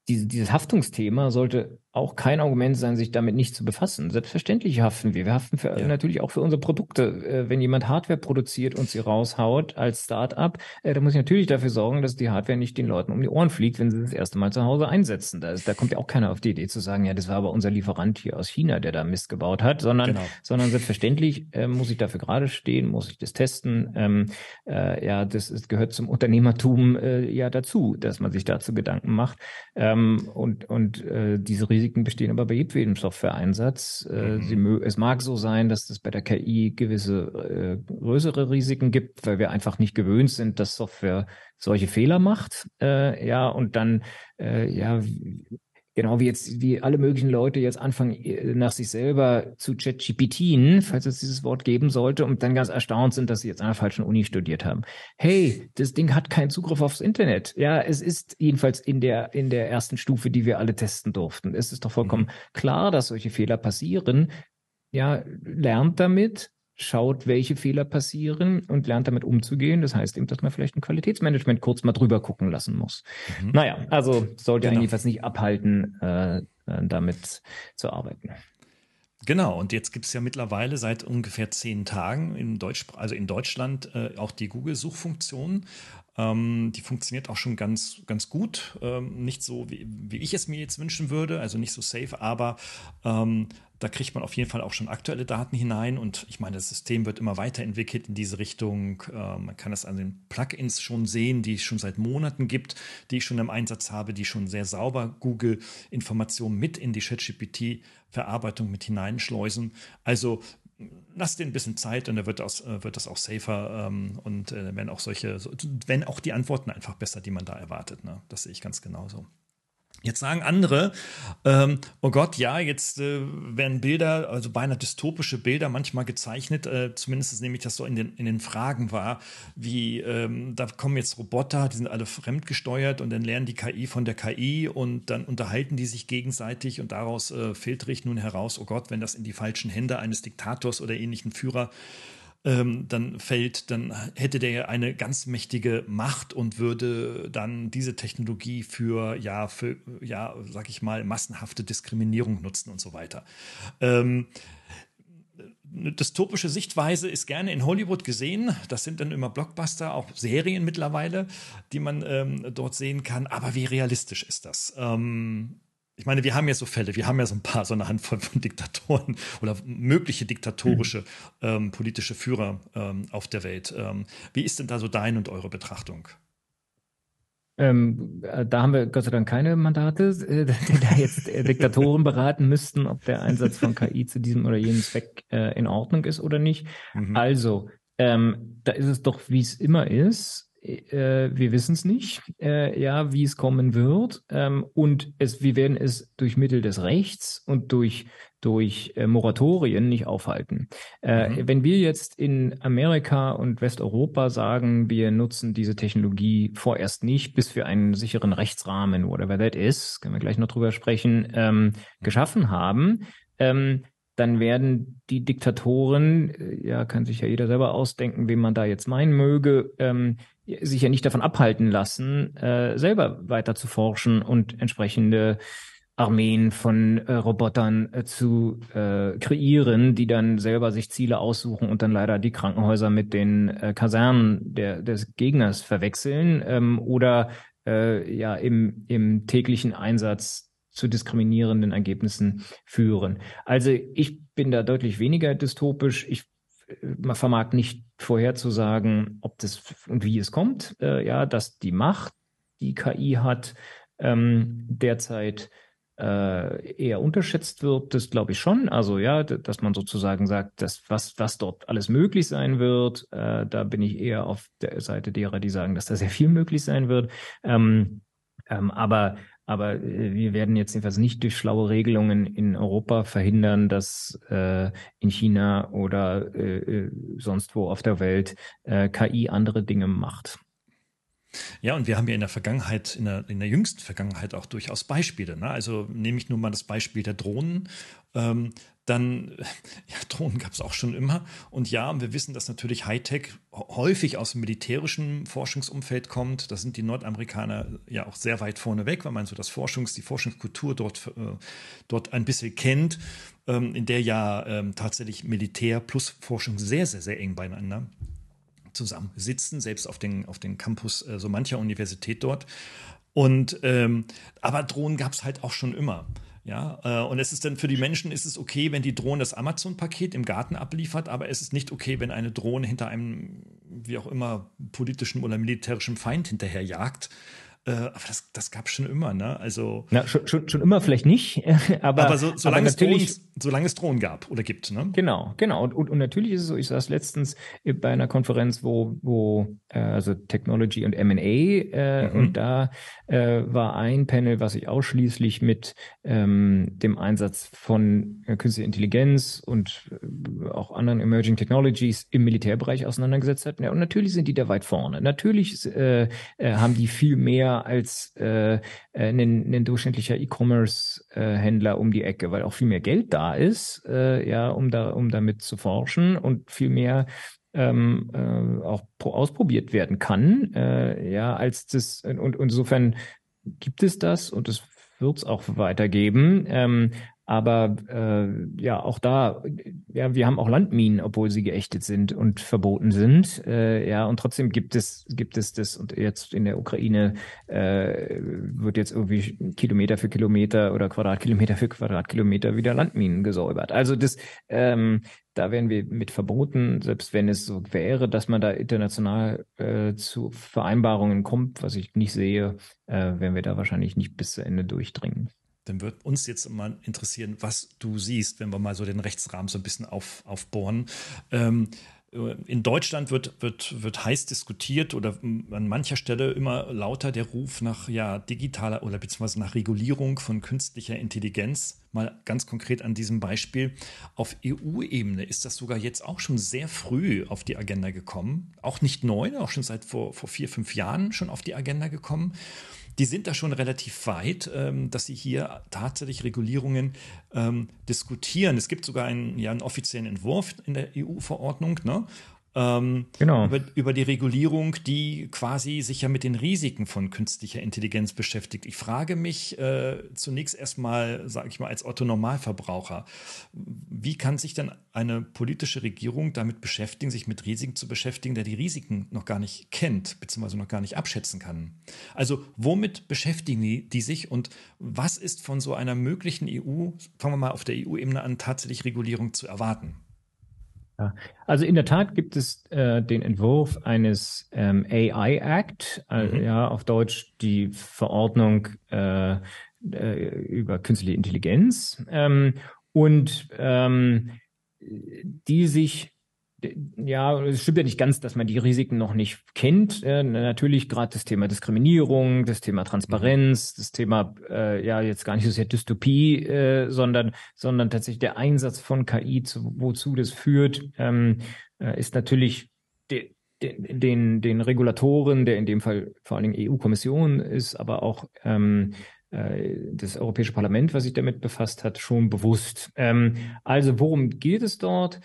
diese, dieses Haftungsthema sollte auch kein Argument sein, sich damit nicht zu befassen. Selbstverständlich haften wir. Wir haften für, ja. natürlich auch für unsere Produkte. Äh, wenn jemand Hardware produziert und sie raushaut als Start-up, äh, dann muss ich natürlich dafür sorgen, dass die Hardware nicht den Leuten um die Ohren fliegt, wenn sie das erste Mal zu Hause einsetzen. Da, ist, da kommt ja auch keiner auf die Idee zu sagen, ja, das war aber unser Lieferant hier aus China, der da Mist gebaut hat, sondern, genau. sondern selbstverständlich äh, muss ich dafür gerade stehen, muss ich das testen. Ähm, äh, ja, das ist, gehört zum Unternehmertum äh, ja dazu, dass man sich dazu Gedanken macht. Ähm, und und äh, diese Risiken bestehen aber bei jedem Software-Einsatz. Äh, mhm. es mag so sein, dass es bei der KI gewisse äh, größere Risiken gibt, weil wir einfach nicht gewöhnt sind, dass Software solche Fehler macht. Äh, ja, und dann äh, ja Genau wie jetzt, wie alle möglichen Leute jetzt anfangen, äh, nach sich selber zu ChatGPTen, falls es dieses Wort geben sollte, und dann ganz erstaunt sind, dass sie jetzt an der falschen Uni studiert haben. Hey, das Ding hat keinen Zugriff aufs Internet. Ja, es ist jedenfalls in der, in der ersten Stufe, die wir alle testen durften. Es ist doch vollkommen mhm. klar, dass solche Fehler passieren. Ja, lernt damit, schaut, welche Fehler passieren und lernt damit umzugehen. Das heißt eben, dass man vielleicht ein Qualitätsmanagement kurz mal drüber gucken lassen muss. Mhm. Naja, also sollte genau. eigentlich was nicht abhalten, äh, äh, damit zu arbeiten. Genau, und jetzt gibt es ja mittlerweile seit ungefähr zehn Tagen in Deutsch, also in Deutschland äh, auch die Google-Suchfunktion. Ähm, die funktioniert auch schon ganz, ganz gut. Ähm, nicht so, wie, wie, ich es mir jetzt wünschen würde, also nicht so safe, aber ähm, da kriegt man auf jeden Fall auch schon aktuelle Daten hinein. Und ich meine, das System wird immer weiterentwickelt in diese Richtung. Äh, man kann das an den Plugins schon sehen, die es schon seit Monaten gibt, die ich schon im Einsatz habe, die schon sehr sauber Google-Informationen mit in die ChatGPT-Verarbeitung mit hineinschleusen. Also lasst den ein bisschen Zeit und dann wird das, äh, wird das auch safer ähm, und äh, wenn auch solche, wenn auch die Antworten einfach besser, die man da erwartet. Ne? Das sehe ich ganz genauso. Jetzt sagen andere, ähm, oh Gott, ja, jetzt äh, werden Bilder, also beinahe dystopische Bilder manchmal gezeichnet, äh, zumindest nehme ich das so in den, in den Fragen wahr, wie ähm, da kommen jetzt Roboter, die sind alle fremdgesteuert und dann lernen die KI von der KI und dann unterhalten die sich gegenseitig und daraus äh, filtere ich nun heraus, oh Gott, wenn das in die falschen Hände eines Diktators oder ähnlichen Führer ähm, dann fällt, dann hätte der eine ganz mächtige Macht und würde dann diese Technologie für, ja, für, ja, sag ich mal, massenhafte Diskriminierung nutzen und so weiter. Ähm, eine dystopische Sichtweise ist gerne in Hollywood gesehen. Das sind dann immer Blockbuster, auch Serien mittlerweile, die man ähm, dort sehen kann. Aber wie realistisch ist das? Ähm, ich meine, wir haben ja so Fälle, wir haben ja so ein paar, so eine Handvoll von Diktatoren oder mögliche diktatorische mhm. ähm, politische Führer ähm, auf der Welt. Ähm, wie ist denn da so deine und eure Betrachtung? Ähm, äh, da haben wir Gott sei Dank keine Mandate, äh, (laughs) die da jetzt äh, Diktatoren beraten müssten, ob der Einsatz von KI zu diesem oder jenem Zweck äh, in Ordnung ist oder nicht. Mhm. Also, ähm, da ist es doch, wie es immer ist äh, wir wissen es nicht, äh, ja, wie es kommen wird. Ähm, und es, wir werden es durch Mittel des Rechts und durch, durch äh, Moratorien nicht aufhalten. Äh, mhm. Wenn wir jetzt in Amerika und Westeuropa sagen, wir nutzen diese Technologie vorerst nicht, bis wir einen sicheren Rechtsrahmen, whatever that is, können wir gleich noch drüber sprechen, ähm, geschaffen haben, ähm, dann werden die Diktatoren, äh, ja, kann sich ja jeder selber ausdenken, wen man da jetzt meinen möge, ähm, sich ja nicht davon abhalten lassen, äh, selber weiter zu forschen und entsprechende Armeen von äh, Robotern äh, zu äh, kreieren, die dann selber sich Ziele aussuchen und dann leider die Krankenhäuser mit den äh, Kasernen der, des Gegners verwechseln ähm, oder äh, ja im, im täglichen Einsatz zu diskriminierenden Ergebnissen führen. Also ich bin da deutlich weniger dystopisch. Ich man vermag nicht vorherzusagen, ob das und wie es kommt. Äh, ja, dass die Macht, die KI hat, ähm, derzeit äh, eher unterschätzt wird, das glaube ich schon. Also ja, dass man sozusagen sagt, dass was, was dort alles möglich sein wird, äh, da bin ich eher auf der Seite derer, die sagen, dass da sehr viel möglich sein wird. Ähm, ähm, aber aber äh, wir werden jetzt jedenfalls nicht durch schlaue Regelungen in Europa verhindern, dass äh, in China oder äh, äh sonst wo auf der Welt äh, KI andere Dinge macht. Ja, und wir haben ja in der Vergangenheit, in der, in der jüngsten Vergangenheit auch durchaus Beispiele. Ne? Also nehme ich nur mal das Beispiel der Drohnen. Ähm, dann, (laughs) ja, Drohnen gab es auch schon immer. Und ja, wir wissen, dass natürlich Hightech häufig aus dem militärischen Forschungsumfeld kommt. Da sind die Nordamerikaner ja auch sehr weit vorne weg, weil man so das Forschungs-, die Forschungskultur dort, äh, dort ein bisschen kennt, ähm, in der ja ähm, tatsächlich Militär plus Forschung sehr, sehr, sehr eng beieinander zusammensitzen, selbst auf den, auf den Campus äh, so mancher Universität dort. Und ähm, aber Drohnen gab es halt auch schon immer. Ja, äh, und es ist dann für die Menschen ist es okay, wenn die Drohne das Amazon-Paket im Garten abliefert, aber es ist nicht okay, wenn eine Drohne hinter einem, wie auch immer, politischen oder militärischen Feind hinterherjagt. Äh, aber das, das gab es schon immer, ne? Also. Na, schon, schon, schon immer vielleicht nicht, (laughs) aber, aber, so, solange, aber es Drohnen, solange es Drohnen gab oder gibt, ne? Genau, genau. Und, und, und natürlich ist es so, ich saß letztens bei einer Konferenz, wo, wo äh, also Technology und MA, äh, mhm. und da äh, war ein Panel, was sich ausschließlich mit ähm, dem Einsatz von äh, künstlicher Intelligenz und äh, auch anderen Emerging Technologies im Militärbereich auseinandergesetzt hat. Ja, und natürlich sind die da weit vorne. Natürlich äh, äh, haben die viel mehr als äh, äh, ein, ein durchschnittlicher E-Commerce-Händler um die Ecke, weil auch viel mehr Geld da ist, äh, ja, um da, um damit zu forschen und viel mehr ähm, äh, auch ausprobiert werden kann, äh, ja, als das und, und insofern gibt es das und es wird es auch weitergeben. Ähm, aber äh, ja, auch da, ja, wir haben auch Landminen, obwohl sie geächtet sind und verboten sind. Äh, ja, und trotzdem gibt es, gibt es das, und jetzt in der Ukraine äh, wird jetzt irgendwie Kilometer für Kilometer oder Quadratkilometer für Quadratkilometer wieder Landminen gesäubert. Also das, ähm, da werden wir mit verboten, selbst wenn es so wäre, dass man da international äh, zu Vereinbarungen kommt, was ich nicht sehe, äh, werden wir da wahrscheinlich nicht bis zu Ende durchdringen dann wird uns jetzt mal interessieren, was du siehst, wenn wir mal so den Rechtsrahmen so ein bisschen auf, aufbohren. Ähm, in Deutschland wird, wird, wird heiß diskutiert oder an mancher Stelle immer lauter der Ruf nach ja, digitaler oder beziehungsweise nach Regulierung von künstlicher Intelligenz. Mal ganz konkret an diesem Beispiel. Auf EU-Ebene ist das sogar jetzt auch schon sehr früh auf die Agenda gekommen. Auch nicht neu, auch schon seit vor, vor vier, fünf Jahren schon auf die Agenda gekommen die sind da schon relativ weit, ähm, dass sie hier tatsächlich Regulierungen ähm, diskutieren. Es gibt sogar einen, ja, einen offiziellen Entwurf in der EU-Verordnung, ne? Ähm, genau. über, über die Regulierung, die quasi sich ja mit den Risiken von künstlicher Intelligenz beschäftigt. Ich frage mich äh, zunächst erstmal, sage ich mal, als Otto Normalverbraucher, wie kann sich denn eine politische Regierung damit beschäftigen, sich mit Risiken zu beschäftigen, der die Risiken noch gar nicht kennt, beziehungsweise noch gar nicht abschätzen kann? Also womit beschäftigen die, die sich und was ist von so einer möglichen EU, fangen wir mal auf der EU-Ebene an, tatsächlich Regulierung zu erwarten? Ja, also in der Tat gibt es äh, den Entwurf eines ähm, AI Act, äh, mhm. ja, auf Deutsch die Verordnung äh, äh, über künstliche Intelligenz ähm, und ähm, die sich ja, es stimmt ja nicht ganz, dass man die Risiken noch nicht kennt. Äh, natürlich gerade das Thema Diskriminierung, das Thema Transparenz, mhm. das Thema äh, ja jetzt gar nicht so sehr Dystopie, äh, sondern sondern tatsächlich der Einsatz von KI, zu, wozu das führt, ähm, äh, ist natürlich de, de, den den Regulatoren, der in dem Fall vor allen Dingen EU-Kommission ist, aber auch ähm, äh, das Europäische Parlament, was sich damit befasst hat, schon bewusst. Ähm, also worum geht es dort?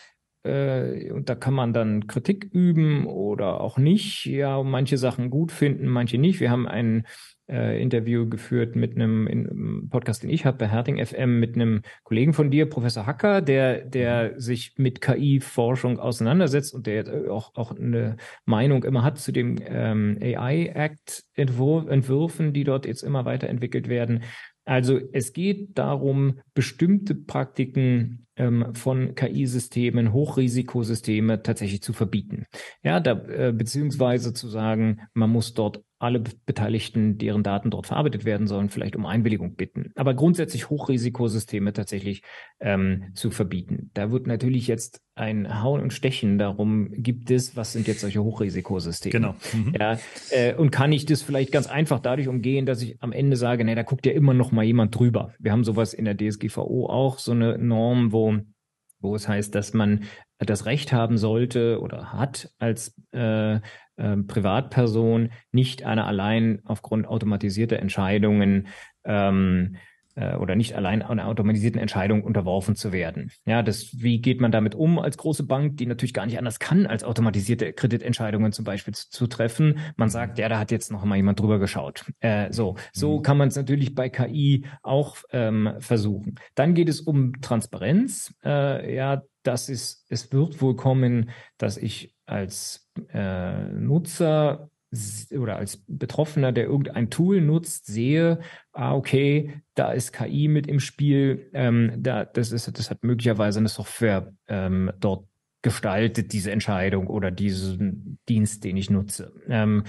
Äh, und da kann man dann Kritik üben oder auch nicht. Ja, manche Sachen gut finden, manche nicht. Wir haben ein äh, Interview geführt mit einem in, Podcast, den ich habe bei Herting FM, mit einem Kollegen von dir, Professor Hacker, der, der mhm. sich mit KI-Forschung auseinandersetzt und der auch, auch eine Meinung immer hat zu dem ähm, AI-Act-Entwürfen, die dort jetzt immer weiterentwickelt werden. Also es geht darum, bestimmte Praktiken ähm, von KI-Systemen, Hochrisikosysteme tatsächlich zu verbieten. Ja, da, äh, beziehungsweise zu sagen, man muss dort alle Beteiligten, deren Daten dort verarbeitet werden sollen, vielleicht um Einwilligung bitten. Aber grundsätzlich Hochrisikosysteme tatsächlich ähm, zu verbieten. Da wird natürlich jetzt ein Hauen und Stechen darum, gibt es, was sind jetzt solche Hochrisikosysteme? Genau. Mhm. Ja, äh, und kann ich das vielleicht ganz einfach dadurch umgehen, dass ich am Ende sage, nee, da guckt ja immer noch mal jemand drüber. Wir haben sowas in der DSGVO auch, so eine Norm, wo wo es heißt, dass man das Recht haben sollte oder hat als äh, äh, Privatperson nicht einer allein aufgrund automatisierter Entscheidungen ähm, äh, oder nicht allein einer automatisierten Entscheidung unterworfen zu werden. Ja, das, wie geht man damit um als große Bank, die natürlich gar nicht anders kann, als automatisierte Kreditentscheidungen zum Beispiel zu, zu treffen? Man sagt, ja, da hat jetzt noch mal jemand drüber geschaut. Äh, so, so mhm. kann man es natürlich bei KI auch ähm, versuchen. Dann geht es um Transparenz. Äh, ja, das ist, es wird wohl kommen, dass ich als äh, Nutzer oder als Betroffener, der irgendein Tool nutzt, sehe, ah, okay, da ist KI mit im Spiel, ähm, da, das, ist, das hat möglicherweise eine Software ähm, dort gestaltet, diese Entscheidung oder diesen Dienst, den ich nutze. Ähm,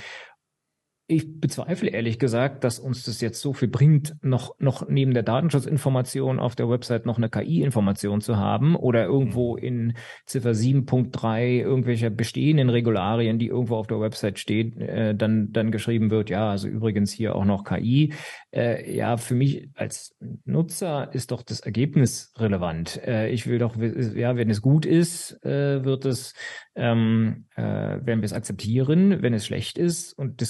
ich bezweifle ehrlich gesagt, dass uns das jetzt so viel bringt, noch, noch neben der Datenschutzinformation auf der Website noch eine KI-Information zu haben oder irgendwo mhm. in Ziffer 7.3 irgendwelcher bestehenden Regularien, die irgendwo auf der Website steht, äh, dann, dann geschrieben wird, ja, also übrigens hier auch noch KI. Äh, ja, für mich als Nutzer ist doch das Ergebnis relevant. Äh, ich will doch, ja, wenn es gut ist, äh, wird es ähm, äh, werden wir es akzeptieren. Wenn es schlecht ist und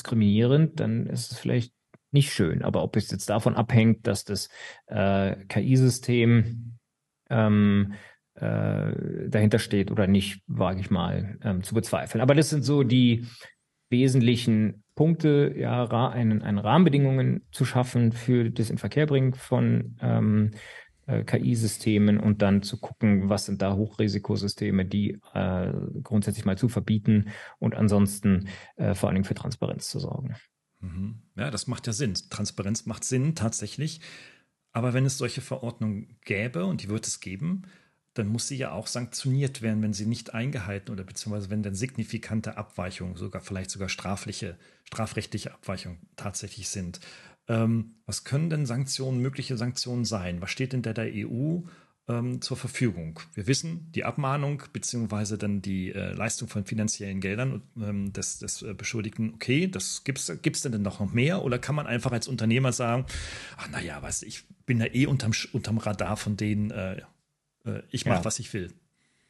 diskriminierend, dann ist es vielleicht nicht schön. Aber ob es jetzt davon abhängt, dass das äh, KI-System ähm, äh, dahinter steht oder nicht, wage ich mal ähm, zu bezweifeln. Aber das sind so die wesentlichen Punkte, ja, einen, einen Rahmenbedingungen zu schaffen für das Inverkehrbringen von ähm, äh, KI-Systemen und dann zu gucken, was sind da Hochrisikosysteme, die äh, grundsätzlich mal zu verbieten und ansonsten äh, vor allen Dingen für Transparenz zu sorgen. Mhm. Ja, das macht ja Sinn. Transparenz macht Sinn tatsächlich. Aber wenn es solche Verordnungen gäbe, und die wird es geben, dann muss sie ja auch sanktioniert werden, wenn sie nicht eingehalten oder beziehungsweise wenn dann signifikante Abweichungen, sogar vielleicht sogar strafliche, strafrechtliche Abweichungen tatsächlich sind. Ähm, was können denn Sanktionen, mögliche Sanktionen sein? Was steht denn der, der EU ähm, zur Verfügung? Wir wissen, die Abmahnung beziehungsweise dann die äh, Leistung von finanziellen Geldern ähm, des, des äh, Beschuldigten, okay, das gibt es denn, denn noch mehr? Oder kann man einfach als Unternehmer sagen, ach naja, weißt du, ich bin ja eh unterm, unterm Radar von denen, äh, äh ich mache, ja. was ich will.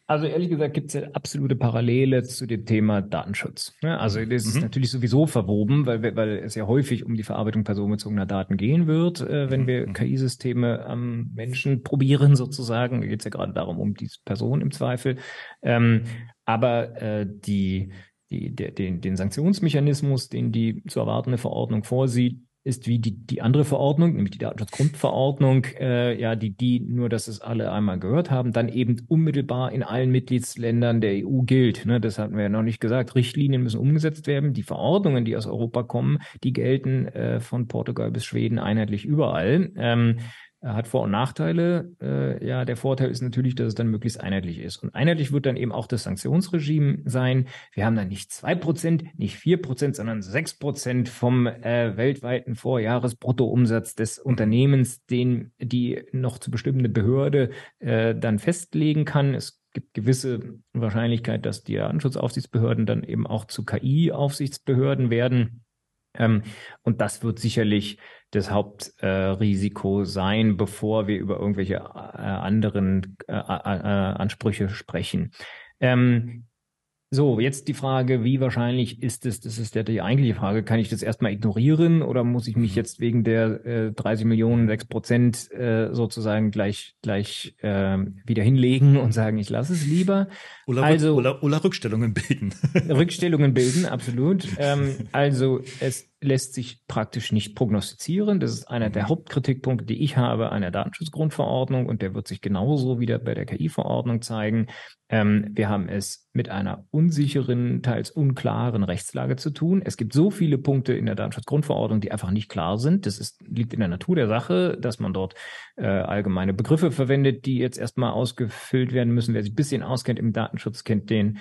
Also ehrlich gesagt gibt es ja absolute Parallele zu dem Thema Datenschutz. Also das mhm. ist natürlich sowieso verwoben, weil, weil es ja häufig um die Verarbeitung personenbezogener Daten gehen wird, äh, wenn mhm. wir mhm. KI-Systeme am Menschen probieren sozusagen. Da geht es ja gerade darum, um die Person im Zweifel. Ähm, aber äh, die, die, der, den, den Sanktionsmechanismus, den die zu erwartende Verordnung vorsieht, ist wie die, die andere Verordnung, nämlich die Datenschutzgrundverordnung, äh, ja, die, die, nur dass es alle einmal gehört haben, dann eben unmittelbar in allen Mitgliedsländern der EU gilt. Ne? Das hatten wir ja noch nicht gesagt. Richtlinien müssen umgesetzt werden. Die Verordnungen, die aus Europa kommen, die gelten äh, von Portugal bis Schweden einheitlich überall. Ähm, hat Vor- und Nachteile. Äh, ja, der Vorteil ist natürlich, dass es dann möglichst einheitlich ist. Und einheitlich wird dann eben auch das Sanktionsregime sein. Wir haben dann nicht zwei Prozent, nicht vier Prozent, sondern sechs Prozent vom äh, weltweiten Vorjahresbruttoumsatz des Unternehmens, den die noch zu bestimmende Behörde äh, dann festlegen kann. Es gibt gewisse Wahrscheinlichkeit, dass die Datenschutzaufsichtsbehörden dann eben auch zu KI-Aufsichtsbehörden werden. Ähm, und das wird sicherlich das Hauptrisiko äh, sein, bevor wir über irgendwelche äh, anderen äh, äh, äh, Ansprüche sprechen. Ähm, So, jetzt die Frage, wie wahrscheinlich ist es, das ist ja die eigentliche Frage, kann ich das erstmal ignorieren oder muss ich mich mhm. jetzt wegen der äh, 30 Millionen, 6 Prozent äh, sozusagen gleich, gleich äh, wieder hinlegen und sagen, ich lasse es lieber? Oder, also, oder, oder Rückstellungen bilden. Rückstellungen (laughs) bilden, absolut. Ähm, also es lässt sich praktisch nicht prognostizieren. Das ist einer der mhm. Hauptkritikpunkte, die ich habe an der Datenschutzgrundverordnung und der wird sich genauso wieder bei der KI-Verordnung zeigen. Ähm, wir haben es mit einer unsicheren, teils unklaren Rechtslage zu tun. Es gibt so viele Punkte in der Datenschutzgrundverordnung, die einfach nicht klar sind. Das ist, liegt in der Natur der Sache, dass man dort äh, allgemeine Begriffe verwendet, die jetzt erstmal ausgefüllt werden müssen. Wer sich ein bisschen auskennt im Datenschutz, kennt den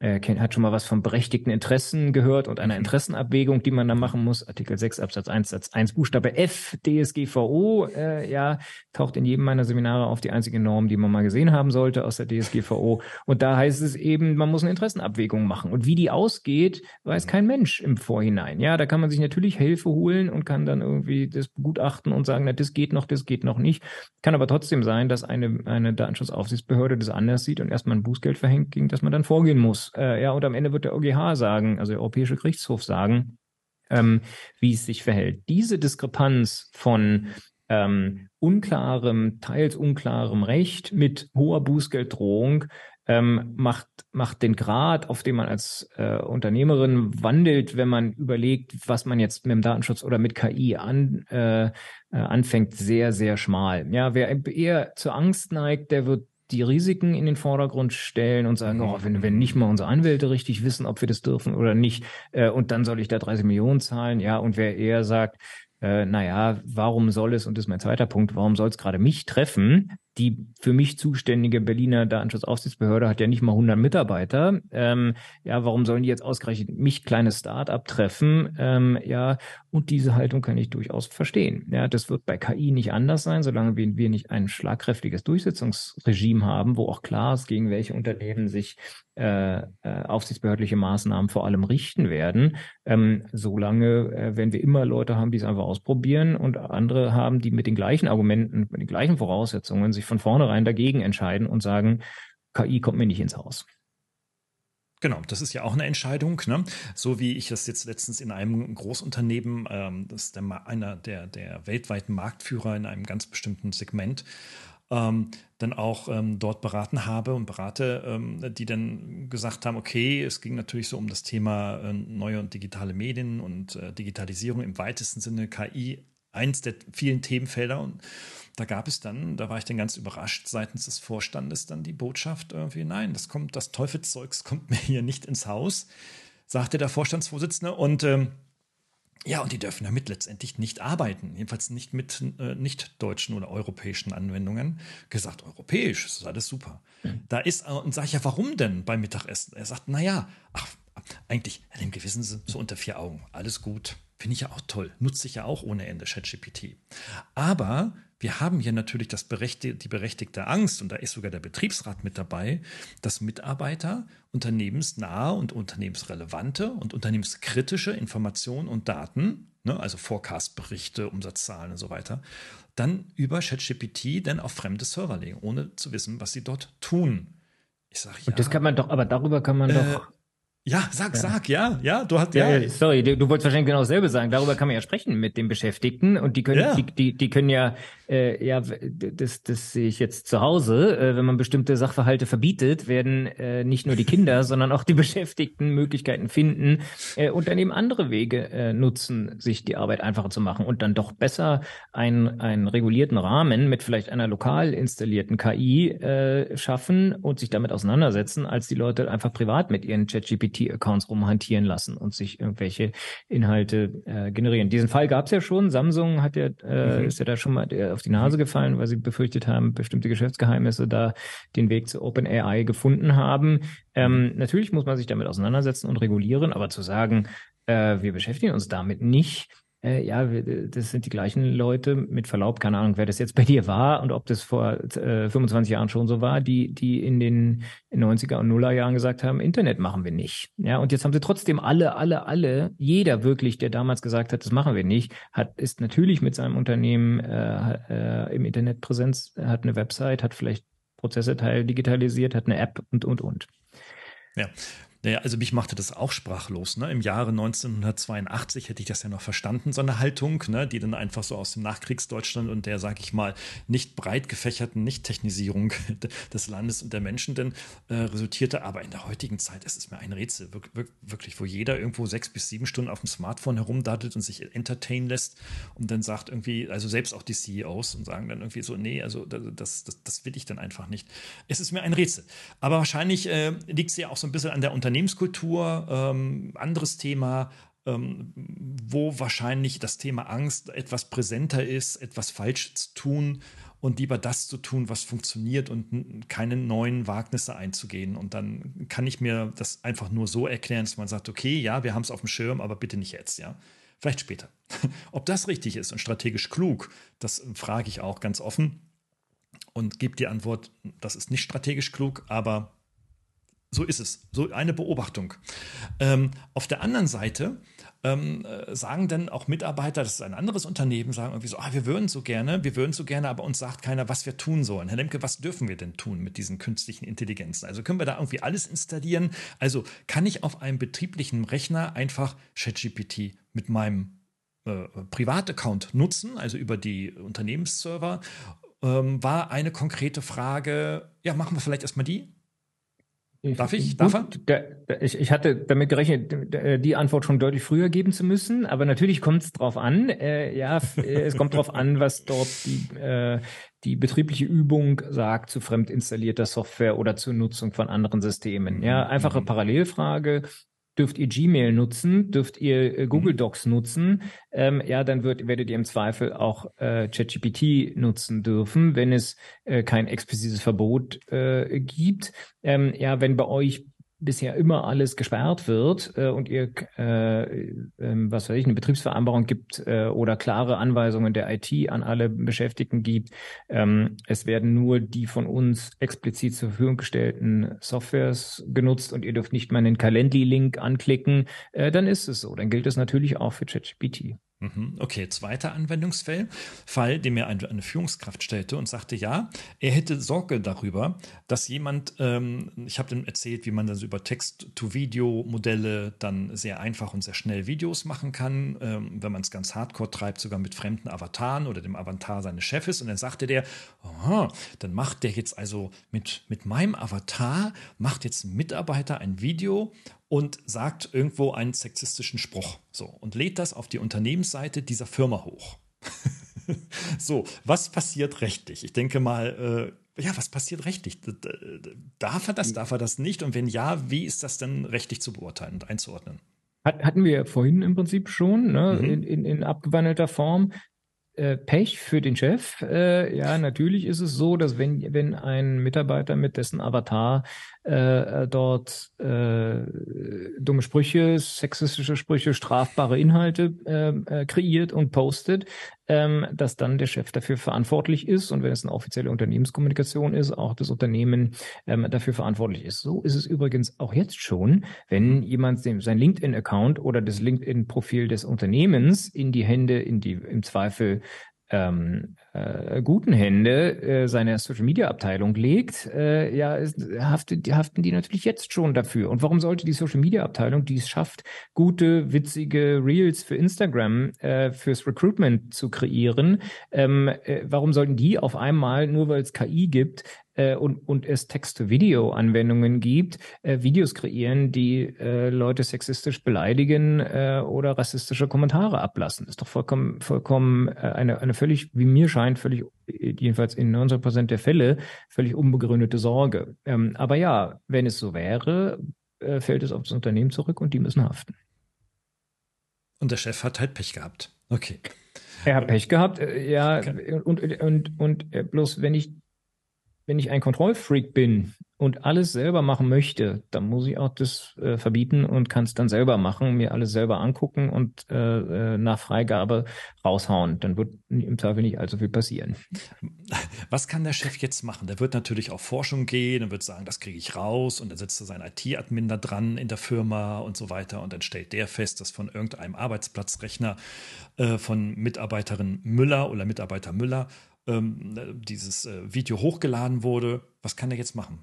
äh, hat schon mal was von berechtigten Interessen gehört und einer mhm. Interessenabwägung, die man da machen muss. Artikel 6 Absatz 1 Satz 1 Buchstabe F DSGVO, äh, ja, taucht in jedem meiner Seminare auf die einzige Norm, die man mal gesehen haben sollte aus der DSGVO. Und da heißt es eben, man muss eine Interessenabwägung machen. Und wie die ausgeht, weiß kein Mensch im Vorhinein. Ja, da kann man sich natürlich Hilfe holen und kann dann irgendwie das begutachten und sagen, na, das geht noch, das geht noch nicht. Kann aber trotzdem sein, dass eine, eine Datenschutzaufsichtsbehörde das anders sieht und erstmal ein Bußgeld verhängt, gegen das man dann vorgehen muss. Äh, ja, und am Ende wird der EuGH sagen, also der Europäische Gerichtshof sagen, ähm, wie es sich verhält. Diese Diskrepanz von ähm, unklarem, teils unklarem Recht mit hoher Bußgelddrohung ähm, macht, macht den Grad, auf dem man als äh, Unternehmerin wandelt, wenn man überlegt, was man jetzt mit dem Datenschutz oder mit KI an, äh, äh, anfängt, sehr, sehr schmal. Ja, wer eher zur Angst neigt, der wird die Risiken in den Vordergrund stellen und sagen, oh, wenn, wenn nicht mal unsere Anwälte richtig wissen, ob wir das dürfen oder nicht, äh, und dann soll ich da 30 Millionen zahlen, ja, und wer eher sagt, äh, naja, warum soll es, und das ist mein zweiter Punkt, warum soll es gerade mich treffen? Die für mich zuständige Berliner Datenschutzaufsichtsbehörde hat ja nicht mal 100 Mitarbeiter. Ähm, ja, warum sollen die jetzt ausgerechnet mich kleines Start-up treffen? Ähm, ja, und diese Haltung kann ich durchaus verstehen. Ja, das wird bei KI nicht anders sein, solange wir, nicht ein schlagkräftiges Durchsetzungsregime haben, wo auch klar ist, gegen welche Unternehmen sich äh, äh, aufsichtsbehördliche Maßnahmen vor allem richten werden. Ähm, solange äh, werden wir immer Leute haben, die es einfach ausprobieren und andere haben, die mit den gleichen Argumenten, mit den gleichen Voraussetzungen sich von vornherein dagegen entscheiden und sagen, KI kommt mir nicht ins Haus. Genau, das ist ja auch eine Entscheidung. Ne? So wie ich das jetzt letztens in einem Großunternehmen, ähm, das ist der, einer der, der weltweiten Marktführer in einem ganz bestimmten Segment, ähm, dann auch ähm, dort beraten habe und berate, ähm, die dann gesagt haben, okay, es ging natürlich so um das Thema äh, neue und digitale Medien und äh, Digitalisierung im weitesten Sinne, KI, eins der vielen Themenfelder und da gab es dann, da war ich dann ganz überrascht, seitens des Vorstandes dann die Botschaft irgendwie, nein, das kommt, das Teufelszeugs kommt mir hier nicht ins Haus, sagte der Vorstandsvorsitzende. Und ähm, ja, und die dürfen damit letztendlich nicht arbeiten, jedenfalls nicht mit äh, nicht deutschen oder europäischen Anwendungen. Gesagt, europäisch, das ist alles super. Mhm. Da ist, äh, und sage ich ja, warum denn beim Mittagessen? Er sagt, naja, ach, eigentlich, in dem Gewissen so unter vier Augen, alles gut. Finde ich ja auch toll, nutze ich ja auch ohne Ende ChatGPT. Aber wir haben hier natürlich das berechtigte, die berechtigte Angst, und da ist sogar der Betriebsrat mit dabei, dass Mitarbeiter unternehmensnahe und unternehmensrelevante und unternehmenskritische Informationen und Daten, ne, also Forecast-Berichte, Umsatzzahlen und so weiter, dann über ChatGPT dann auf fremde Server legen, ohne zu wissen, was sie dort tun. Ich sage ja. Und das kann man doch, aber darüber kann man äh, doch ja, sag, ja. sag, ja, ja, du hast, ja. ja sorry, du, du wolltest wahrscheinlich genau dasselbe sagen. Darüber kann man ja sprechen mit den Beschäftigten und die können, ja. die, die, die können ja, äh, ja, das, das sehe ich jetzt zu Hause, äh, wenn man bestimmte Sachverhalte verbietet, werden äh, nicht nur die Kinder, (laughs) sondern auch die Beschäftigten Möglichkeiten finden äh, und dann eben andere Wege äh, nutzen, sich die Arbeit einfacher zu machen und dann doch besser einen, einen regulierten Rahmen mit vielleicht einer lokal installierten KI äh, schaffen und sich damit auseinandersetzen, als die Leute einfach privat mit ihren ChatGPT NFT-Accounts rumhantieren lassen und sich irgendwelche Inhalte äh, generieren. Diesen Fall gab es ja schon. Samsung hat ja, äh, mhm. ist ja da schon mal äh, auf die Nase gefallen, weil sie befürchtet haben, bestimmte Geschäftsgeheimnisse da den Weg zu OpenAI gefunden haben. Ähm, natürlich muss man sich damit auseinandersetzen und regulieren, aber zu sagen, äh, wir beschäftigen uns damit nicht, äh, ja, das sind die gleichen Leute, mit Verlaub, keine Ahnung, wer das jetzt bei dir war und ob das vor äh, 25 Jahren schon so war, die, die in den 90er und Nuller Jahren gesagt haben, Internet machen wir nicht. Ja, und jetzt haben sie trotzdem alle, alle, alle, jeder wirklich, der damals gesagt hat, das machen wir nicht, hat, ist natürlich mit seinem Unternehmen äh, äh, im Internet Präsenz, hat eine Website, hat vielleicht Prozesse teil digitalisiert, hat eine App und, und, und. Ja, Ja, also mich machte das auch sprachlos. Ne? Im Jahre 1982 hätte ich das ja noch verstanden, so eine Haltung, ne? die dann einfach so aus dem Nachkriegsdeutschland und der, sag ich mal, nicht breit gefächerten Nicht-Technisierung (laughs) des Landes und der Menschen denn äh, resultierte. Aber in der heutigen Zeit ist es mir ein Rätsel, wirklich, wo jeder irgendwo sechs bis sieben Stunden auf dem Smartphone herumdattelt und sich entertainen lässt und dann sagt irgendwie, also selbst auch die CEOs und sagen dann irgendwie so, nee, also das, das, das will ich dann einfach nicht. Es ist mir ein Rätsel. Aber wahrscheinlich äh, liegt es ja auch so ein bisschen an der Unternehmenskultur. Ähm, anderes Thema, ähm, wo wahrscheinlich das Thema Angst etwas präsenter ist, etwas falsch zu tun und lieber das zu tun, was funktioniert und keine neuen Wagnisse einzugehen. Und dann kann ich mir das einfach nur so erklären, dass man sagt, okay, ja, wir haben es auf dem Schirm, aber bitte nicht jetzt, ja. Vielleicht später. (laughs) Ob das richtig ist und strategisch klug, das frage ich auch ganz offen und gebe die Antwort, das ist nicht strategisch klug, aber so ist es. So eine Beobachtung. Ähm, auf der anderen Seite ähm, äh, sagen dann auch Mitarbeiter, das ist ein anderes Unternehmen, sagen irgendwie so, ah, wir würden so gerne, wir würden so gerne, aber uns sagt keiner, was wir tun sollen. Herr Lemke, was dürfen wir denn tun mit diesen künstlichen Intelligenzen? Also können wir da irgendwie alles installieren? Also kann ich auf einem betrieblichen Rechner einfach ChatGPT mit meinem äh, Privataccount nutzen, also über die Unternehmensserver? Ähm, war eine konkrete Frage, ja, machen wir vielleicht erstmal die. Darf ich? Darf er? Ich, ich hatte damit gerechnet, die Antwort schon deutlich früher geben zu müssen, aber natürlich kommt es drauf an. Äh, ja, es kommt drauf an, was dort die, äh, die betriebliche Übung sagt zu fremd installierter Software oder zur Nutzung von anderen Systemen. Ja, mhm. einfache mhm. Parallelfrage dürft ihr Gmail nutzen, dürft ihr äh, Google mhm. Docs nutzen, ähm, ja, dann wird, werdet ihr im Zweifel auch äh, ChatGPT nutzen dürfen, wenn es äh, kein explizites Verbot äh, gibt. Ähm, ja, wenn bei euch bisher immer alles gesperrt wird äh, und ihr, äh, äh, was weiß ich, eine Betriebsvereinbarung gibt äh, oder klare Anweisungen der IT an alle Beschäftigten gibt, ähm, es werden nur die von uns explizit zur Verfügung gestellten Softwares genutzt und ihr dürft nicht mal einen Calendly-Link anklicken, äh, dann ist es so. Dann gilt es natürlich auch für ChatGPT. Mhm. Okay, zweiter Anwendungsfall, Fall, den mir eine Führungskraft stellte und sagte, ja, er hätte Sorge darüber, dass jemand, ähm, ich habe ihm erzählt, wie man dann so über Text-to-Video-Modelle dann sehr einfach und sehr schnell Videos machen kann, ähm, wenn man es ganz hardcore treibt, sogar mit fremden Avataren oder dem Avatar seines Chefes. Und dann sagte der, aha, dann macht der jetzt also mit, mit meinem Avatar, macht jetzt ein Mitarbeiter ein Video und sagt irgendwo einen sexistischen Spruch. So, und lädt das auf die Unternehmensseite dieser Firma hoch. (laughs) so, was passiert rechtlich? Ich denke mal, äh, ja, was passiert rechtlich? Darf er das, darf er das nicht? Und wenn ja, wie ist das denn rechtlich zu beurteilen und einzuordnen? Hatten wir vorhin im Prinzip schon, ne, mhm. in, in, in abgewandelter Form. Äh, Pech für den Chef. Äh, ja, natürlich ist es so, dass wenn, wenn ein Mitarbeiter mit dessen Avatar äh, dort äh, dumme Sprüche, sexistische Sprüche, strafbare Inhalte äh, äh, kreiert und postet, ähm, dass dann der Chef dafür verantwortlich ist und wenn es eine offizielle Unternehmenskommunikation ist, auch das Unternehmen ähm, dafür verantwortlich ist. So ist es übrigens auch jetzt schon, wenn jemand sein LinkedIn-Account oder das LinkedIn-Profil des Unternehmens in die Hände, in die im Zweifel ähm, äh, guten Hände äh, seine Social Media Abteilung legt, äh, ja, ist, haftet, haften die natürlich jetzt schon dafür. Und warum sollte die Social Media Abteilung, die es schafft, gute, witzige Reels für Instagram äh, fürs Recruitment zu kreieren, ähm, äh, warum sollten die auf einmal, nur weil es KI gibt, äh, und, und es Text-to-Video-Anwendungen gibt, äh, Videos kreieren, die äh, Leute sexistisch beleidigen äh, oder rassistische Kommentare ablassen. Das ist doch vollkommen, vollkommen äh, eine, eine völlig, wie mir scheint, völlig, jedenfalls in 90 Prozent der Fälle, völlig unbegründete Sorge. Ähm, aber ja, wenn es so wäre, äh, fällt es auf das Unternehmen zurück und die müssen haften. Und der Chef hat halt Pech gehabt. Okay. Er hat Pech gehabt, äh, ja, okay. und, und, und, und äh, bloß wenn ich wenn ich ein Kontrollfreak bin und alles selber machen möchte, dann muss ich auch das äh, verbieten und kann es dann selber machen, mir alles selber angucken und äh, äh, nach Freigabe raushauen. Dann wird im Zweifel nicht allzu viel passieren. (laughs) Was kann der Chef jetzt machen? Der wird natürlich auf Forschung gehen und wird sagen, das kriege ich raus und dann setzt er seinen IT-Admin da dran in der Firma und so weiter und dann stellt der fest, dass von irgendeinem Arbeitsplatzrechner äh, von Mitarbeiterin Müller oder Mitarbeiter Müller ähm, dieses äh, Video hochgeladen wurde. Was kann er jetzt machen?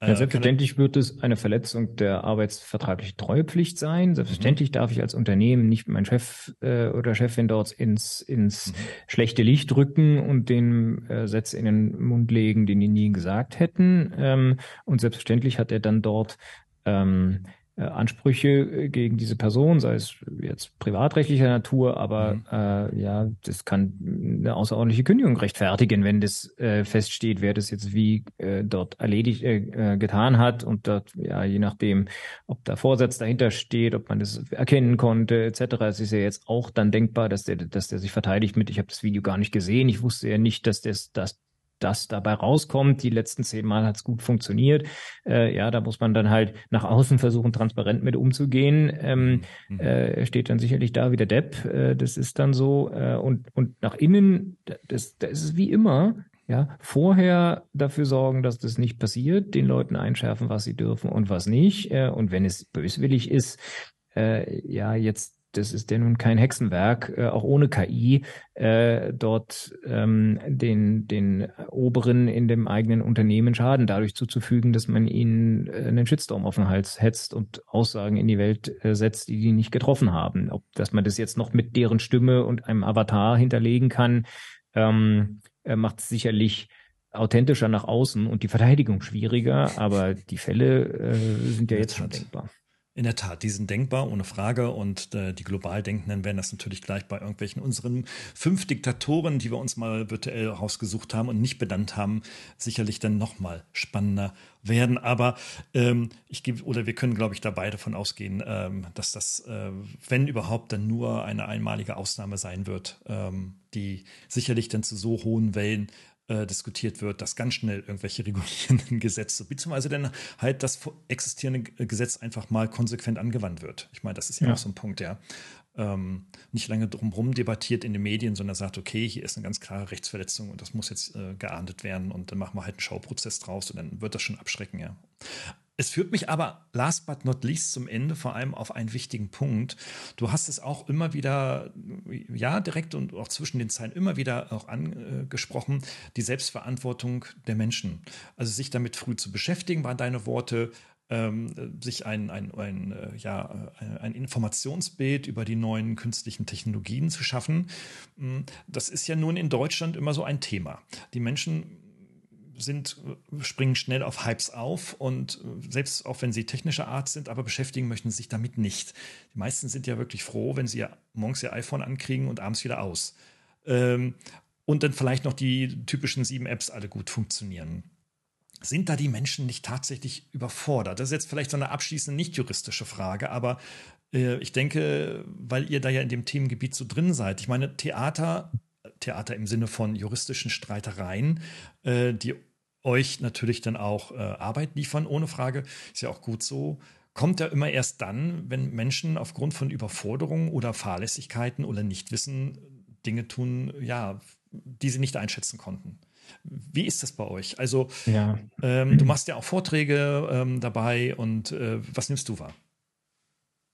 ja, selbstverständlich wird es eine Verletzung der arbeitsvertraglichen Treuepflicht sein. Selbstverständlich mhm. darf ich als Unternehmen nicht meinen Chef äh, oder Chefin dort ins, ins mhm. schlechte Licht rücken und den äh, Sätze in den Mund legen, den die nie gesagt hätten. Ähm, und selbstverständlich hat er dann dort ähm, äh, Ansprüche äh, gegen diese Person, sei es jetzt privatrechtlicher Natur, aber mhm. äh, ja, das kann eine außerordentliche Kündigung rechtfertigen, wenn das äh, feststeht, wer das jetzt wie äh, dort erledigt äh, äh getan hat und dort ja je nachdem, ob da Vorsatz dahinter steht, ob man das erkennen konnte etc. Es ist ja jetzt auch dann denkbar, dass der, dass der sich verteidigt mit, ich habe das Video gar nicht gesehen, ich wusste ja nicht, dass das, dass das dabei rauskommt. Die letzten zehn Mal hat es gut funktioniert. Äh, ja, da muss man dann halt nach außen versuchen, transparent mit umzugehen. Ähm, mhm. äh, steht dann sicherlich da wie der Depp. Äh, das ist dann so. Äh, und, und nach innen, das, das ist wie immer. Ja, vorher dafür sorgen, dass das nicht passiert, den Leuten einschärfen, was sie dürfen und was nicht. Äh, und wenn es böswillig ist, äh, ja, jetzt das ist ja nun kein Hexenwerk, äh, auch ohne KI, äh, dort ähm, den, den Oberen in dem eigenen Unternehmen Schaden dadurch zuzufügen, dass man ihnen äh, einen Shitstorm auf den Hals hetzt und Aussagen in die Welt äh, setzt, die die nicht getroffen haben. Ob dass man das jetzt noch mit deren Stimme und einem Avatar hinterlegen kann, ähm, äh, macht es sicherlich authentischer nach außen und die Verteidigung schwieriger, aber die Fälle äh, sind ja jetzt schon denkbar. In der Tat, die sind denkbar, ohne Frage. Und äh, die global Denkenden werden das natürlich gleich bei irgendwelchen unseren fünf Diktatoren, die wir uns mal virtuell rausgesucht haben und nicht benannt haben, sicherlich dann nochmal spannender werden. Aber ähm, ich gebe, oder wir können, glaube ich, da beide davon ausgehen, ähm, dass das, äh, wenn überhaupt, dann nur eine einmalige Ausnahme sein wird, ähm, die sicherlich dann zu so hohen Wellen äh, diskutiert wird, dass ganz schnell irgendwelche (laughs) regulierenden Gesetze, beziehungsweise dann halt das existierende Gesetz einfach mal konsequent angewandt wird. Ich meine, das ist ja, ja. auch so ein Punkt, ja. Ähm, nicht lange drumherum debattiert in den Medien, sondern sagt, okay, hier ist eine ganz klare Rechtsverletzung und das muss jetzt äh, geahndet werden und dann machen wir halt einen Schauprozess draus und dann wird das schon abschrecken, ja. Es führt mich aber last but not least zum Ende vor allem auf einen wichtigen Punkt. Du hast es auch immer wieder, ja, direkt und auch zwischen den Zeilen immer wieder auch angesprochen, die Selbstverantwortung der Menschen. Also sich damit früh zu beschäftigen, waren deine Worte, ähm, sich ein, ein, ein, äh, ja, äh, ein Informationsbild über die neuen künstlichen Technologien zu schaffen. Hm, das ist ja nun in Deutschland immer so ein Thema. Die Menschen sind, springen schnell auf Hypes auf und äh, selbst auch wenn sie technischer Art sind, aber beschäftigen möchten sich damit nicht. Die meisten sind ja wirklich froh, wenn sie morgens ihr iPhone ankriegen und abends wieder aus. Ähm, und dann vielleicht noch die typischen sieben Apps alle gut funktionieren. Sind da die Menschen nicht tatsächlich überfordert? Das ist jetzt vielleicht so eine abschließende nicht juristische Frage, aber äh, ich denke, weil ihr da ja in dem Themengebiet so drin seid. Ich meine, Theater Theater im Sinne von juristischen Streitereien, äh, die euch natürlich dann auch äh, Arbeit liefern, ohne Frage. Ist ja auch gut so. Kommt er immer erst dann, wenn Menschen aufgrund von Überforderungen oder Fahrlässigkeiten oder Nichtwissen Dinge tun, ja, die sie nicht einschätzen konnten. Wie ist das bei euch? Also, ja. ähm, du machst ja auch Vorträge ähm, dabei und äh, was nimmst du wahr?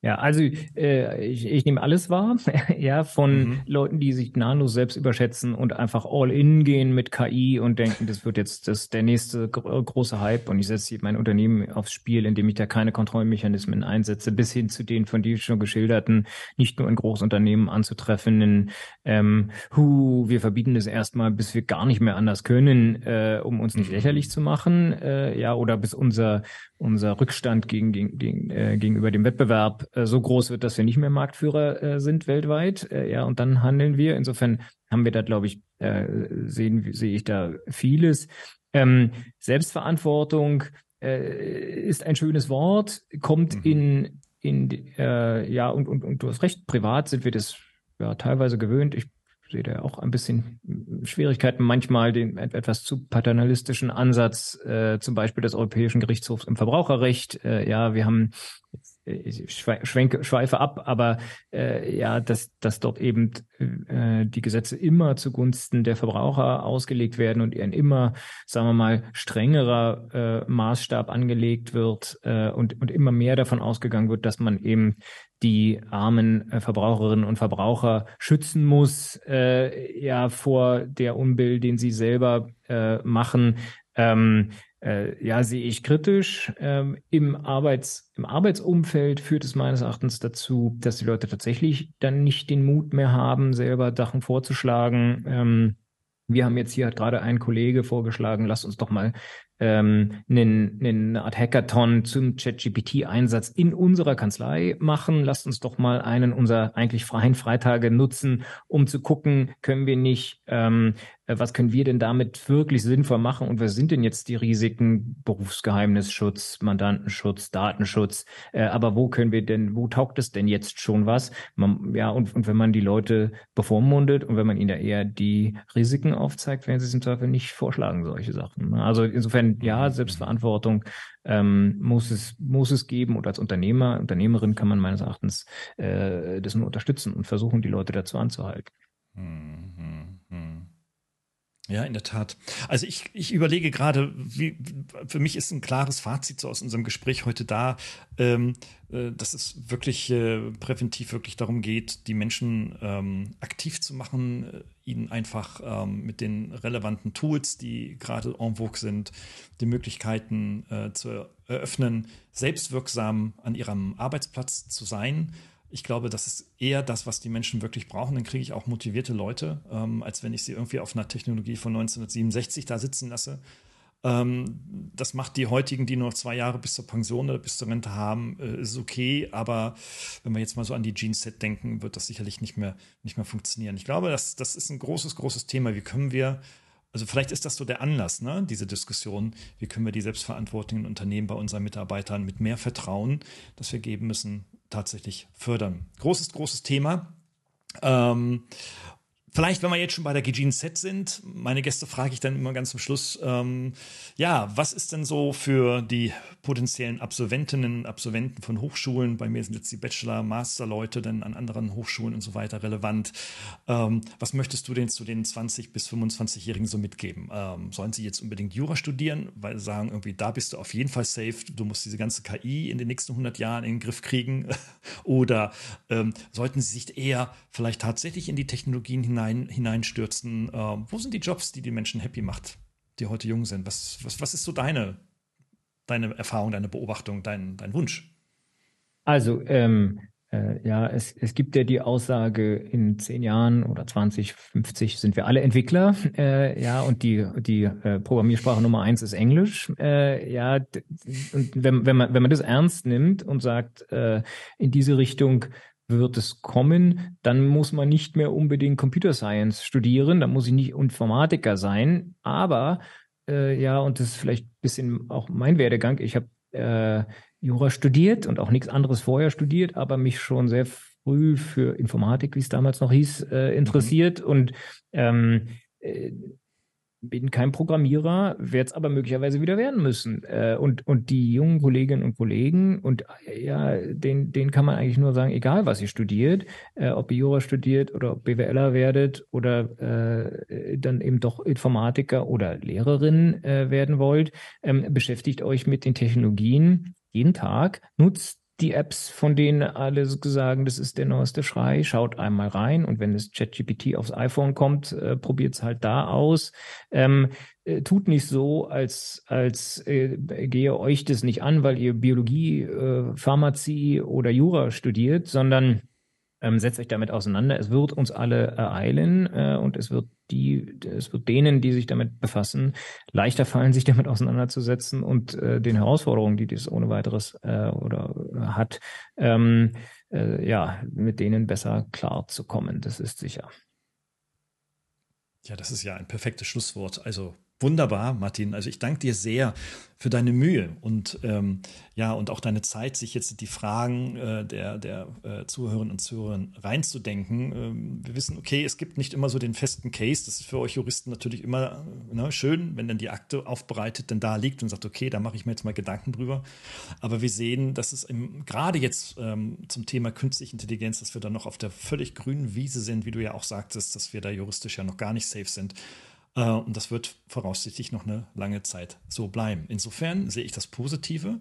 Ja, also äh, ich, ich nehme alles wahr, (laughs) ja, von mhm. Leuten, die sich nahtlos selbst überschätzen und einfach all in gehen mit KI und denken, das wird jetzt das der nächste große Hype und ich setze mein Unternehmen aufs Spiel, indem ich da keine Kontrollmechanismen einsetze, bis hin zu den von dir schon geschilderten, nicht nur in Großunternehmen anzutreffenden, ähm, hu, wir verbieten das erstmal, bis wir gar nicht mehr anders können, äh, um uns nicht mhm. lächerlich zu machen, äh, ja, oder bis unser unser Rückstand gegen, gegen, gegen, äh, gegenüber dem Wettbewerb äh, so groß wird, dass wir nicht mehr Marktführer äh, sind weltweit. Äh, ja, und dann handeln wir. Insofern haben wir da, glaube ich, äh, sehen sehe ich da vieles. Ähm, Selbstverantwortung äh, ist ein schönes Wort, kommt mhm. in in ja und, und und du hast recht. Privat sind wir das ja teilweise gewöhnt. Ich sehe da auch ein bisschen Schwierigkeiten, manchmal den etwas zu paternalistischen Ansatz, äh, zum Beispiel des Europäischen Gerichtshofs im Verbraucherrecht. Äh, ja, wir haben ich schwenke, schweife ab, aber äh, ja, dass, dass dort eben äh, die Gesetze immer zugunsten der Verbraucher ausgelegt werden und ein immer, sagen wir mal, strengerer äh, Maßstab angelegt wird äh, und, und immer mehr davon ausgegangen wird, dass man eben die armen äh, Verbraucherinnen und Verbraucher schützen muss, äh, ja, vor der Unbill, den sie selber äh, machen. Ähm, äh, ja, sehe ich kritisch. Ähm, im, Arbeits, Im Arbeitsumfeld führt es meines Erachtens dazu, dass die Leute tatsächlich dann nicht den Mut mehr haben, selber Sachen vorzuschlagen. Ähm, wir haben jetzt hier hat gerade ein Kollege vorgeschlagen, lasst uns doch mal ähm, einen, einen Art Hackathon zum ChatGPT-Einsatz in unserer Kanzlei machen. Lasst uns doch mal einen unserer eigentlich freien Freitage nutzen, um zu gucken, können wir nicht ähm, äh, was können wir denn damit wirklich sinnvoll machen und was sind denn jetzt die Risiken, Berufsgeheimnisschutz, Mandantenschutz, Datenschutz, äh, aber wo können wir denn, wo taugt es denn jetzt schon was? Man, ja, und, und wenn man die Leute bevormundet und wenn man ihnen da eher die Risiken aufzeigt, werden sie es im Zweifel nicht vorschlagen, solche Sachen. Ne? Also insofern, ja, mhm. Selbstverantwortung ähm, muss es muss es geben und als Unternehmer, Unternehmerin kann man meines Erachtens äh, das nur unterstützen und versuchen, die Leute dazu anzuhalten. Mhm. Ja, in der Tat. Also ich, ich überlege gerade, wie, für mich ist ein klares Fazit so aus unserem Gespräch heute da, ähm, äh, dass es wirklich äh, präventiv wirklich darum geht, die Menschen ähm, aktiv zu machen, äh, ihnen einfach ähm, mit den relevanten Tools, die gerade en vogue sind, die Möglichkeiten äh, zu eröffnen, selbstwirksam an ihrem Arbeitsplatz zu sein ich glaube, das ist eher das, was die Menschen wirklich brauchen. Dann kriege ich auch motivierte Leute, ähm, als wenn ich sie irgendwie auf einer Technologie von 1967 da sitzen lasse. Ähm, das macht die heutigen, die nur noch zwei Jahre bis zur Pension oder bis zur Rente haben, äh, ist okay. Aber wenn wir jetzt mal so an die Gene-Set denken, wird das sicherlich nicht mehr, nicht mehr funktionieren. Ich glaube, das, das ist ein großes, großes Thema. Wie können wir also vielleicht ist das so der Anlass, ne, diese Diskussion, wie können wir die selbstverantwortlichen Unternehmen bei unseren Mitarbeitern mit mehr Vertrauen, das wir geben müssen, tatsächlich fördern. Großes, großes Thema. Ähm, Vielleicht, wenn wir jetzt schon bei der Gijin Set sind, meine Gäste frage ich dann immer ganz zum Schluss, ähm, ja, was ist denn so für die potenziellen Absolventinnen und Absolventen von Hochschulen, bei mir sind jetzt die Bachelor-, Master-Leute dann an anderen Hochschulen und so weiter relevant, ähm, was möchtest du denn zu den 20- bis 25-Jährigen so mitgeben? Ähm, sollen sie jetzt unbedingt Jura studieren, weil sie sagen, irgendwie da bist du auf jeden Fall safe, du musst diese ganze KI in den nächsten 100 Jahren in den Griff kriegen? (laughs) Oder ähm, sollten sie sich eher vielleicht tatsächlich in die Technologien hinein hinein, hineinstürzen. Äh, wo sind die Jobs, die die Menschen happy macht, die heute jung sind? Was, was, was ist so deine, deine Erfahrung, deine Beobachtung, dein, dein Wunsch? Also, ähm, äh, ja, es, es gibt ja die Aussage, in zehn Jahren oder 20, 50 sind wir alle Entwickler. Äh, ja, und die, die äh, Programmiersprache Nummer eins ist Englisch. Äh, ja, und wenn, wenn, man, wenn man das ernst nimmt und sagt, äh, in diese Richtung wird es kommen, dann muss man nicht mehr unbedingt Computer Science studieren, dann muss ich nicht Informatiker sein, aber äh, ja, und das ist vielleicht ein bisschen auch mein Werdegang. Ich habe äh, Jura studiert und auch nichts anderes vorher studiert, aber mich schon sehr früh für Informatik, wie es damals noch hieß, äh, interessiert mhm. und ähm, äh, bin kein Programmierer, werde es aber möglicherweise wieder werden müssen. Äh, und, und die jungen Kolleginnen und Kollegen, und ja, den, denen kann man eigentlich nur sagen, egal was ihr studiert, äh, ob ihr Jura studiert oder ob BWLer werdet oder äh, dann eben doch Informatiker oder Lehrerin äh, werden wollt, ähm, beschäftigt euch mit den Technologien jeden Tag, nutzt die Apps, von denen alle sagen, das ist der neueste Schrei, schaut einmal rein und wenn das ChatGPT aufs iPhone kommt, äh, probiert es halt da aus. Ähm, äh, tut nicht so, als, als äh, gehe euch das nicht an, weil ihr Biologie, äh, Pharmazie oder Jura studiert, sondern ähm, setzt euch damit auseinander. Es wird uns alle ereilen äh, und es wird die, es wird denen, die sich damit befassen, leichter fallen, sich damit auseinanderzusetzen und äh, den Herausforderungen, die dies ohne weiteres äh, oder äh, hat, ähm, äh, ja, mit denen besser klar zu kommen. Das ist sicher. Ja, das ist ja ein perfektes Schlusswort. Also wunderbar, Martin. Also ich danke dir sehr für deine Mühe und ähm, ja und auch deine Zeit, sich jetzt die Fragen äh, der, der äh, Zuhörerinnen und Zuhörer reinzudenken. Ähm, wir wissen, okay, es gibt nicht immer so den festen Case. Das ist für euch Juristen natürlich immer ne, schön, wenn dann die Akte aufbereitet dann da liegt und sagt, okay, da mache ich mir jetzt mal Gedanken drüber. Aber wir sehen, dass es gerade jetzt ähm, zum Thema künstliche Intelligenz, dass wir da noch auf der völlig grünen Wiese sind, wie du ja auch sagtest, dass wir da juristisch ja noch gar nicht safe sind. Äh, und das wird voraussichtlich noch eine lange Zeit so bleiben. Insofern sehe ich das Positive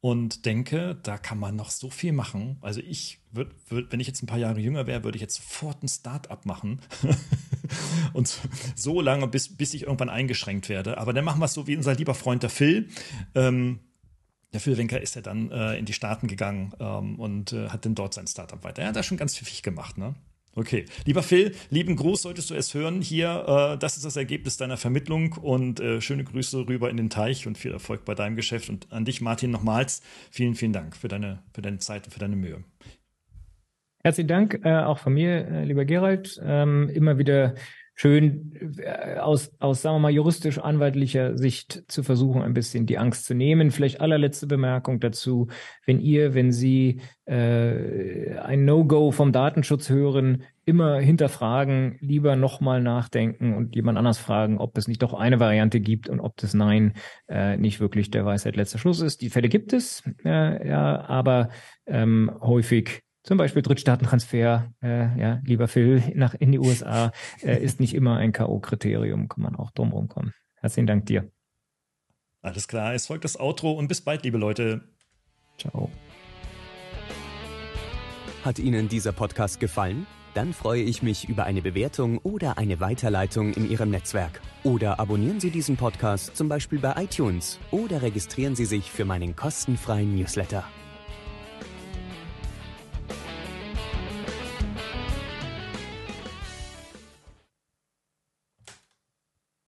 und denke, da kann man noch so viel machen. Also ich würde, würd, wenn ich jetzt ein paar Jahre jünger wäre, würde ich jetzt sofort ein Start-up machen (laughs) und so lange, bis, bis ich irgendwann eingeschränkt werde. Aber dann machen wir es so wie unser lieber Freund der Phil. Ähm, der Phil Wenker ist ja dann äh, in die Staaten gegangen ähm, und äh, hat dann dort sein Startup weiter. Er hat da schon ganz pfiffig gemacht, ne? Okay. Lieber Phil, lieben Gruß, solltest du es hören. Hier, äh, das ist das Ergebnis deiner Vermittlung und äh, schöne Grüße rüber in den Teich und viel Erfolg bei deinem Geschäft. Und an dich, Martin, nochmals vielen, vielen Dank für deine, für deine Zeit und für deine Mühe. Herzlichen Dank äh, auch von mir, äh, lieber Gerald. Ähm, immer wieder schön äh, aus, aus, sagen wir mal, juristisch-anwaltlicher Sicht zu versuchen, ein bisschen die Angst zu nehmen. Vielleicht allerletzte Bemerkung dazu. Wenn ihr, wenn Sie äh, ein No-Go vom Datenschutz hören, immer hinterfragen, lieber nochmal nachdenken und jemand anders fragen, ob es nicht doch eine Variante gibt und ob das Nein äh, nicht wirklich der Weisheit letzter Schluss ist. Die Fälle gibt es, äh, ja, aber ähm, häufig zum Beispiel Drittstaatentransfer, äh, ja, lieber Phil, nach in die USA, äh, ist nicht immer ein K.O.-Kriterium, kann man auch drum rumkommen. Herzlichen Dank dir. Alles klar, es folgt das Outro und bis bald, liebe Leute. Ciao. Hat Ihnen dieser Podcast gefallen? Dann freue ich mich über eine Bewertung oder eine Weiterleitung in Ihrem Netzwerk. Oder abonnieren Sie diesen Podcast zum Beispiel bei iTunes oder registrieren Sie sich für meinen kostenfreien Newsletter.